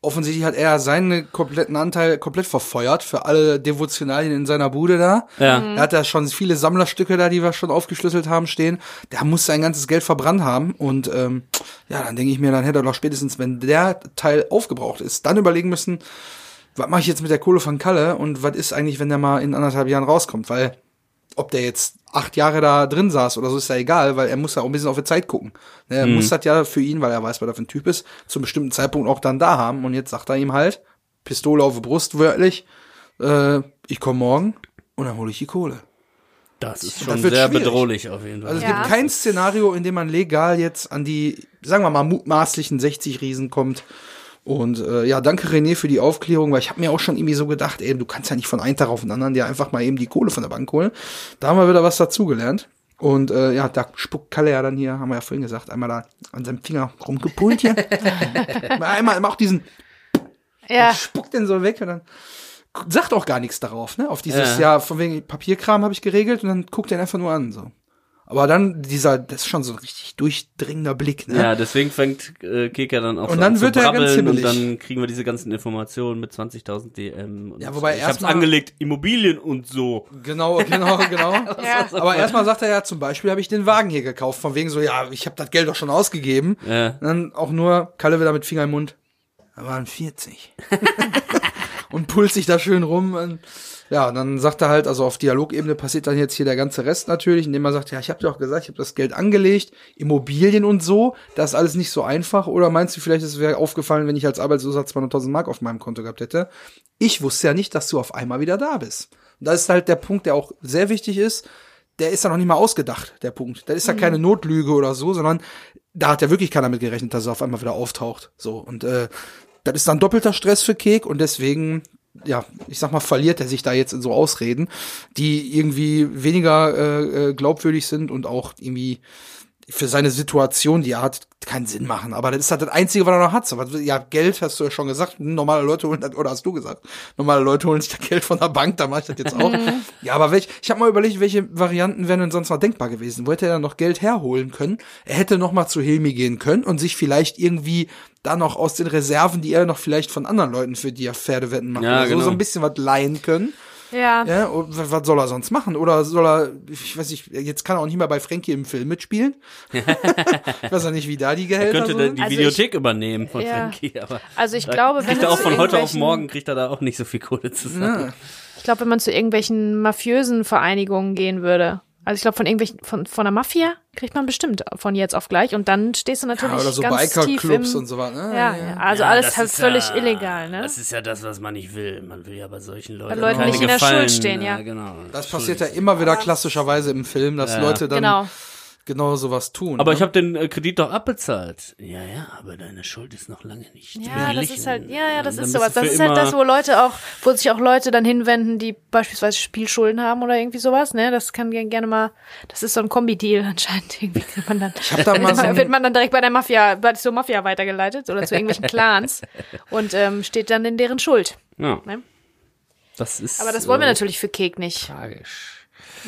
offensichtlich hat er seinen kompletten Anteil komplett verfeuert für alle Devotionalien in seiner Bude da. Ja. Er hat da schon viele Sammlerstücke da, die wir schon aufgeschlüsselt haben, stehen. Der muss sein ganzes Geld verbrannt haben. Und ähm, ja, dann denke ich mir, dann hätte er doch spätestens, wenn der Teil aufgebraucht ist, dann überlegen müssen, was mache ich jetzt mit der Kohle von Kalle und was ist eigentlich, wenn der mal in anderthalb Jahren rauskommt? Weil ob der jetzt acht Jahre da drin saß oder so, ist ja egal, weil er muss ja auch ein bisschen auf die Zeit gucken. Ne, Er muss das ja für ihn, weil er weiß, was er für ein Typ ist, zum bestimmten Zeitpunkt auch dann da haben. Und jetzt sagt er ihm halt, Pistole auf die Brust, wörtlich, äh, ich komme morgen und dann hole ich die Kohle. Das ist Das schon wird sehr schwierig. bedrohlich auf jeden Fall. Also es Ja. gibt kein Szenario, in dem man legal jetzt an die, sagen wir mal, mutmaßlichen 60 Riesen kommt. Und äh, ja, danke René für die Aufklärung, weil ich habe mir auch schon irgendwie so gedacht, ey, du kannst ja nicht von einem Tag auf den anderen dir einfach mal eben die Kohle von der Bank holen. Da haben wir wieder was dazugelernt. Und äh, ja, da spuckt Kalle ja dann hier, haben wir ja vorhin gesagt, einmal da an seinem Finger rumgepult hier. <laughs> einmal auch diesen, Ja. spuckt den so weg und dann sagt auch gar nichts darauf, ne? Auf dieses, Ja. ja, von wegen Papierkram habe ich geregelt und dann guckt er einfach nur an, so. Aber dann dieser, das ist schon so ein richtig durchdringender Blick, ne? Ja, deswegen fängt äh, Keker dann auch Und so dann an wird zu er ganz brabbeln und dann kriegen wir diese ganzen Informationen mit 20.000 DM. Und Ja, wobei ich hab's erstmal- angelegt, Immobilien und so. Genau, genau, <laughs> genau. Ja. Aber erstmal sagt er ja, zum Beispiel habe ich den Wagen hier gekauft, von wegen so, ja, ich habe das Geld doch schon ausgegeben. Ja. Und dann auch nur Kalle wieder mit Finger im Mund. Da waren 40. <laughs> und pult sich da schön rum. Und ja, und dann sagt er halt, also auf Dialogebene passiert dann jetzt hier der ganze Rest natürlich, indem er sagt, ja, ich habe dir auch gesagt, ich habe das Geld angelegt, Immobilien und so, das ist alles nicht so einfach. Oder meinst du vielleicht, es wäre aufgefallen, wenn ich als Arbeitsloser 200.000 Mark auf meinem Konto gehabt hätte? Ich wusste ja nicht, dass du auf einmal wieder da bist. Und das ist halt der Punkt, der auch sehr wichtig ist. Der ist ja noch nicht mal ausgedacht, der Punkt. Das ist ja keine Notlüge oder so, sondern da hat ja wirklich keiner mit gerechnet, dass er auf einmal wieder auftaucht. So, und äh, das ist dann doppelter Stress für Kek und deswegen, ja, ich sag mal, verliert er sich da jetzt in so Ausreden, die irgendwie weniger äh, äh, glaubwürdig sind und auch irgendwie für seine Situation, die er hat, keinen Sinn machen. Aber das ist halt das Einzige, was er noch hat. Aber ja, Geld, hast du ja schon gesagt, normale Leute holen das, oder hast du gesagt, normale Leute holen sich das Geld von der Bank, da mache ich das jetzt auch. <laughs> ja, aber welch, ich habe mal überlegt, welche Varianten wären denn sonst noch denkbar gewesen. Wo hätte er dann noch Geld herholen können? Er hätte noch mal zu Hilmi gehen können und sich vielleicht irgendwie da noch aus den Reserven, die er noch vielleicht von anderen Leuten, für die er Pferdewetten macht, Ja, oder so, genau. so ein bisschen was leihen können. Ja. Ja, und wa- was soll er sonst machen? Oder soll er, ich weiß nicht, jetzt kann er auch nicht mehr bei Frankie im Film mitspielen. <laughs> ich weiß ja nicht, wie da die Er Gehälter könnte sind. die Also Videothek übernehmen von Ja. Frankie, aber Also ich glaube, wenn kriegt er er auch von heute auf morgen kriegt er da auch nicht so viel Kohle zusammen. Ich glaube, wenn man zu irgendwelchen mafiösen Vereinigungen gehen würde. Also ich glaube, von irgendwelchen, von, von der Mafia kriegt man bestimmt von jetzt auf gleich. Und dann stehst du natürlich Ja, oder so ganz tief im, Biker-Clubs und so was. Ne? Ja, ja, also Ja, alles halt völlig ja, illegal, ne? Das ist ja das, was man nicht will. Man will ja bei solchen Leuten, Leuten keine nicht in der Schuld stehen, ja. genau. Das passiert ja immer wieder klassischerweise im Film, dass Ja. Leute dann Genau. Genau sowas tun. Aber ne? ich habe den äh, Kredit doch abbezahlt. Ja, ja, aber deine Schuld ist noch lange nicht. Ja, das beglichen. ist halt, ja, ja, das Dann ist sowas. Das ist halt das, wo Leute auch, wo sich auch Leute dann hinwenden, die beispielsweise Spielschulden haben oder irgendwie sowas, ne? Das kann ge- gerne mal, das ist so ein Kombi-Deal anscheinend. Irgendwie wird man dann, ich hab da <laughs> mal so wird ein, man dann direkt bei der Mafia, bei zur Mafia weitergeleitet oder zu irgendwelchen Clans und ähm, steht dann in deren Schuld. Ja, Ne? das ist. Aber das wollen wir äh, natürlich für Kek nicht. Tragisch.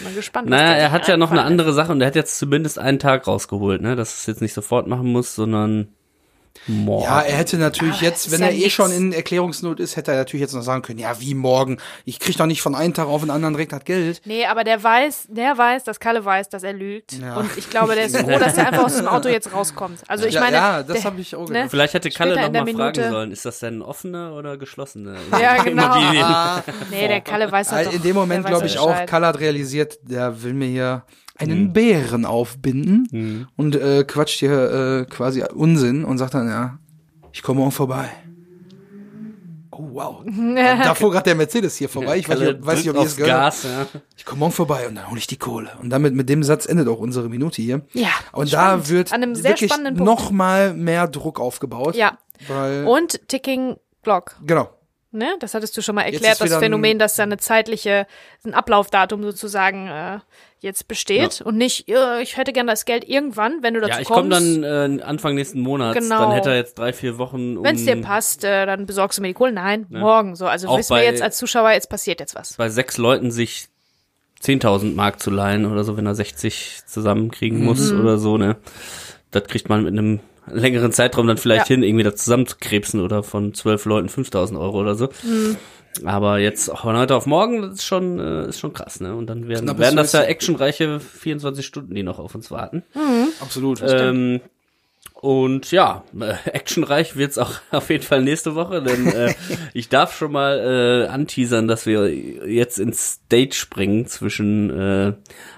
Mal gespannt. Naja, er hat ja noch eine andere Sache und er hat jetzt zumindest einen Tag rausgeholt, ne? Dass es jetzt nicht sofort machen muss, sondern morgen. ja, er hätte natürlich Ja, jetzt, wenn ja er eh schon in Erklärungsnot ist, hätte er natürlich jetzt noch sagen können, ja, wie morgen? Ich krieg doch nicht von einem Tag auf den anderen direkt das Geld. Nee, aber der weiß, der weiß, dass Kalle weiß, dass er lügt. Ja. Und ich glaube, der ist froh, dass er einfach aus dem Auto jetzt rauskommt. Also ich ja, meine, ja, das habe ich auch ne? gedacht. Vielleicht hätte Kalle Später noch in der mal fragen sollen, ist das denn offene oder geschlossene? <laughs> Ja, genau. Ah, Nee, der Kalle weiß halt Weil doch, in dem Moment glaube ich doch auch. Kalle hat realisiert, der will mir hier einen Bären aufbinden und äh, quatscht hier äh, quasi Unsinn und sagt dann, ja, ich komme morgen vorbei. Oh, wow. <laughs> da fuhr gerade der Mercedes hier vorbei. Ich weiß nicht, ob- weiß nicht, ob ihr es gehört. Gas, ja. Ich komme morgen vorbei und dann hole ich die Kohle. Und damit mit dem Satz endet auch unsere Minute hier. Ja, Und spannend. da wird An einem sehr wirklich spannenden Punkt. noch mal mehr Druck aufgebaut. Ja. Und Ticking Block. genau. Ne? Das hattest du schon mal erklärt, das Phänomen, dass da eine zeitliche, ein Ablaufdatum sozusagen äh, jetzt besteht und nicht, ich hätte gerne das Geld irgendwann, wenn du dazu Ja, ich komme kommst. dann äh, Anfang nächsten Monats. Genau. Dann hätte er jetzt drei, vier Wochen. Um wenn es dir passt, äh, dann besorgst du mir die Kohle. Nein, morgen so. Also Auch wissen wir jetzt als Zuschauer, jetzt passiert jetzt was. bei sechs Leuten sich 10.000 Mark zu leihen oder so, wenn er 60 zusammenkriegen muss Mhm. oder so, ne? Das kriegt man mit einem längeren Zeitraum dann vielleicht Ja. hin, irgendwie das zusammenzukrebsen oder von zwölf Leuten 5.000 Euro oder so. Mhm. Aber jetzt von heute auf morgen, das ist schon, äh, ist schon krass, ne? Und dann werden, Knappes werden das ja actionreiche 24 Stunden, die noch auf uns warten. Absolut. Ähm, und ja, äh, <laughs> actionreich wird's auch <laughs> auf jeden Fall nächste Woche, denn äh, <laughs> ich darf schon mal äh, anteasern, dass wir jetzt ins Date springen zwischen äh,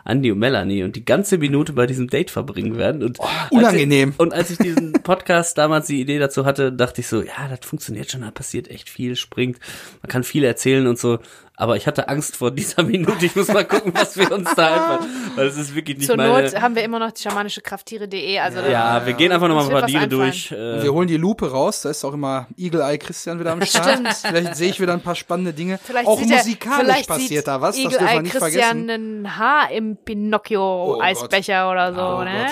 Andy und Melanie und die ganze Minute bei diesem Date verbringen werden. Und als unangenehm. Ich, und als ich diesen Podcast damals die Idee dazu hatte, dachte ich so, ja, das funktioniert schon, da passiert echt viel, springt, man kann viel erzählen und so. Aber ich hatte Angst vor dieser <laughs> Minute. Ich muss mal gucken, was wir uns da einfallen. Weil es ist wirklich nicht Zur meine. Not haben wir immer noch die schamanische Krafttiere.de. Also ja, wir gehen einfach nochmal ein paar einfallen. durch. Äh, Wir holen die Lupe raus, da ist auch immer Eagle Eye Christian wieder am <laughs> Start. Stimmt. Vielleicht sehe ich wieder ein paar spannende Dinge. Vielleicht auch sieht er- musikalisch vielleicht passiert sieht da was, das Eagle dürfen wir Eye nicht Christian vergessen. ein Haar im Pinocchio-Eisbecher oder so, Oh ne?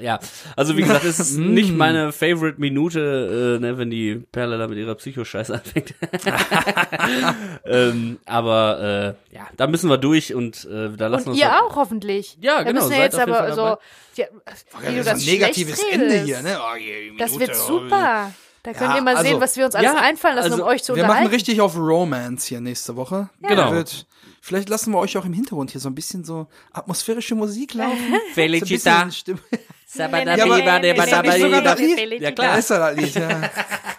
Ja, also wie gesagt, es ist <laughs> nicht meine Favorite Minute, äh, ne, wenn die Perle da mit ihrer Psychoscheiße <laughs> anfängt. <laughs> ähm, aber äh, ja, da müssen wir durch und äh, da lassen Und wir ihr uns auch hoffentlich. Ja, Wir genau, müssen ja seid jetzt aber so, ja, wie du das das ist ein negatives Ende hier, ne? Oh, je, Das Minute, wird super. Da könnt Ja, ihr mal sehen, also- was wir uns alles Ja, einfallen lassen, also um euch zu Wir machen unterhalten. richtig auf Romance hier nächste Woche. Genau. Wird, vielleicht lassen wir euch auch im Hintergrund hier so ein bisschen so atmosphärische Musik laufen. Felicita. So Ja, Da klar. ist er das Lied, ja. <laughs>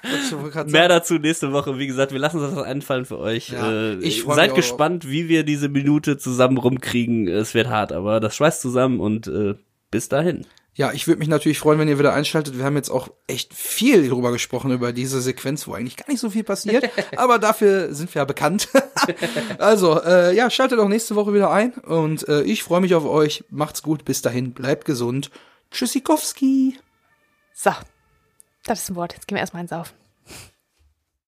Ich wollte grad Mehr dazu nächste Woche. Wie gesagt, wir lassen uns das einfallen für euch. Ja, äh, ich freu seid auch gespannt, wie wir diese Minute zusammen rumkriegen. Es wird hart, aber das schweißt zusammen und äh, bis dahin. Ja, ich würde mich natürlich freuen, wenn ihr wieder einschaltet. Wir haben jetzt auch echt viel drüber gesprochen, über diese Sequenz, wo eigentlich gar nicht so viel passiert. <laughs> aber dafür sind wir ja bekannt. <laughs> also, äh, ja, schaltet auch nächste Woche wieder ein. Und äh, ich freue mich auf euch. Macht's gut. Bis dahin. Bleibt gesund. Tschüssikowski. So, das ist ein Wort. Jetzt gehen wir erstmal ins Saufen.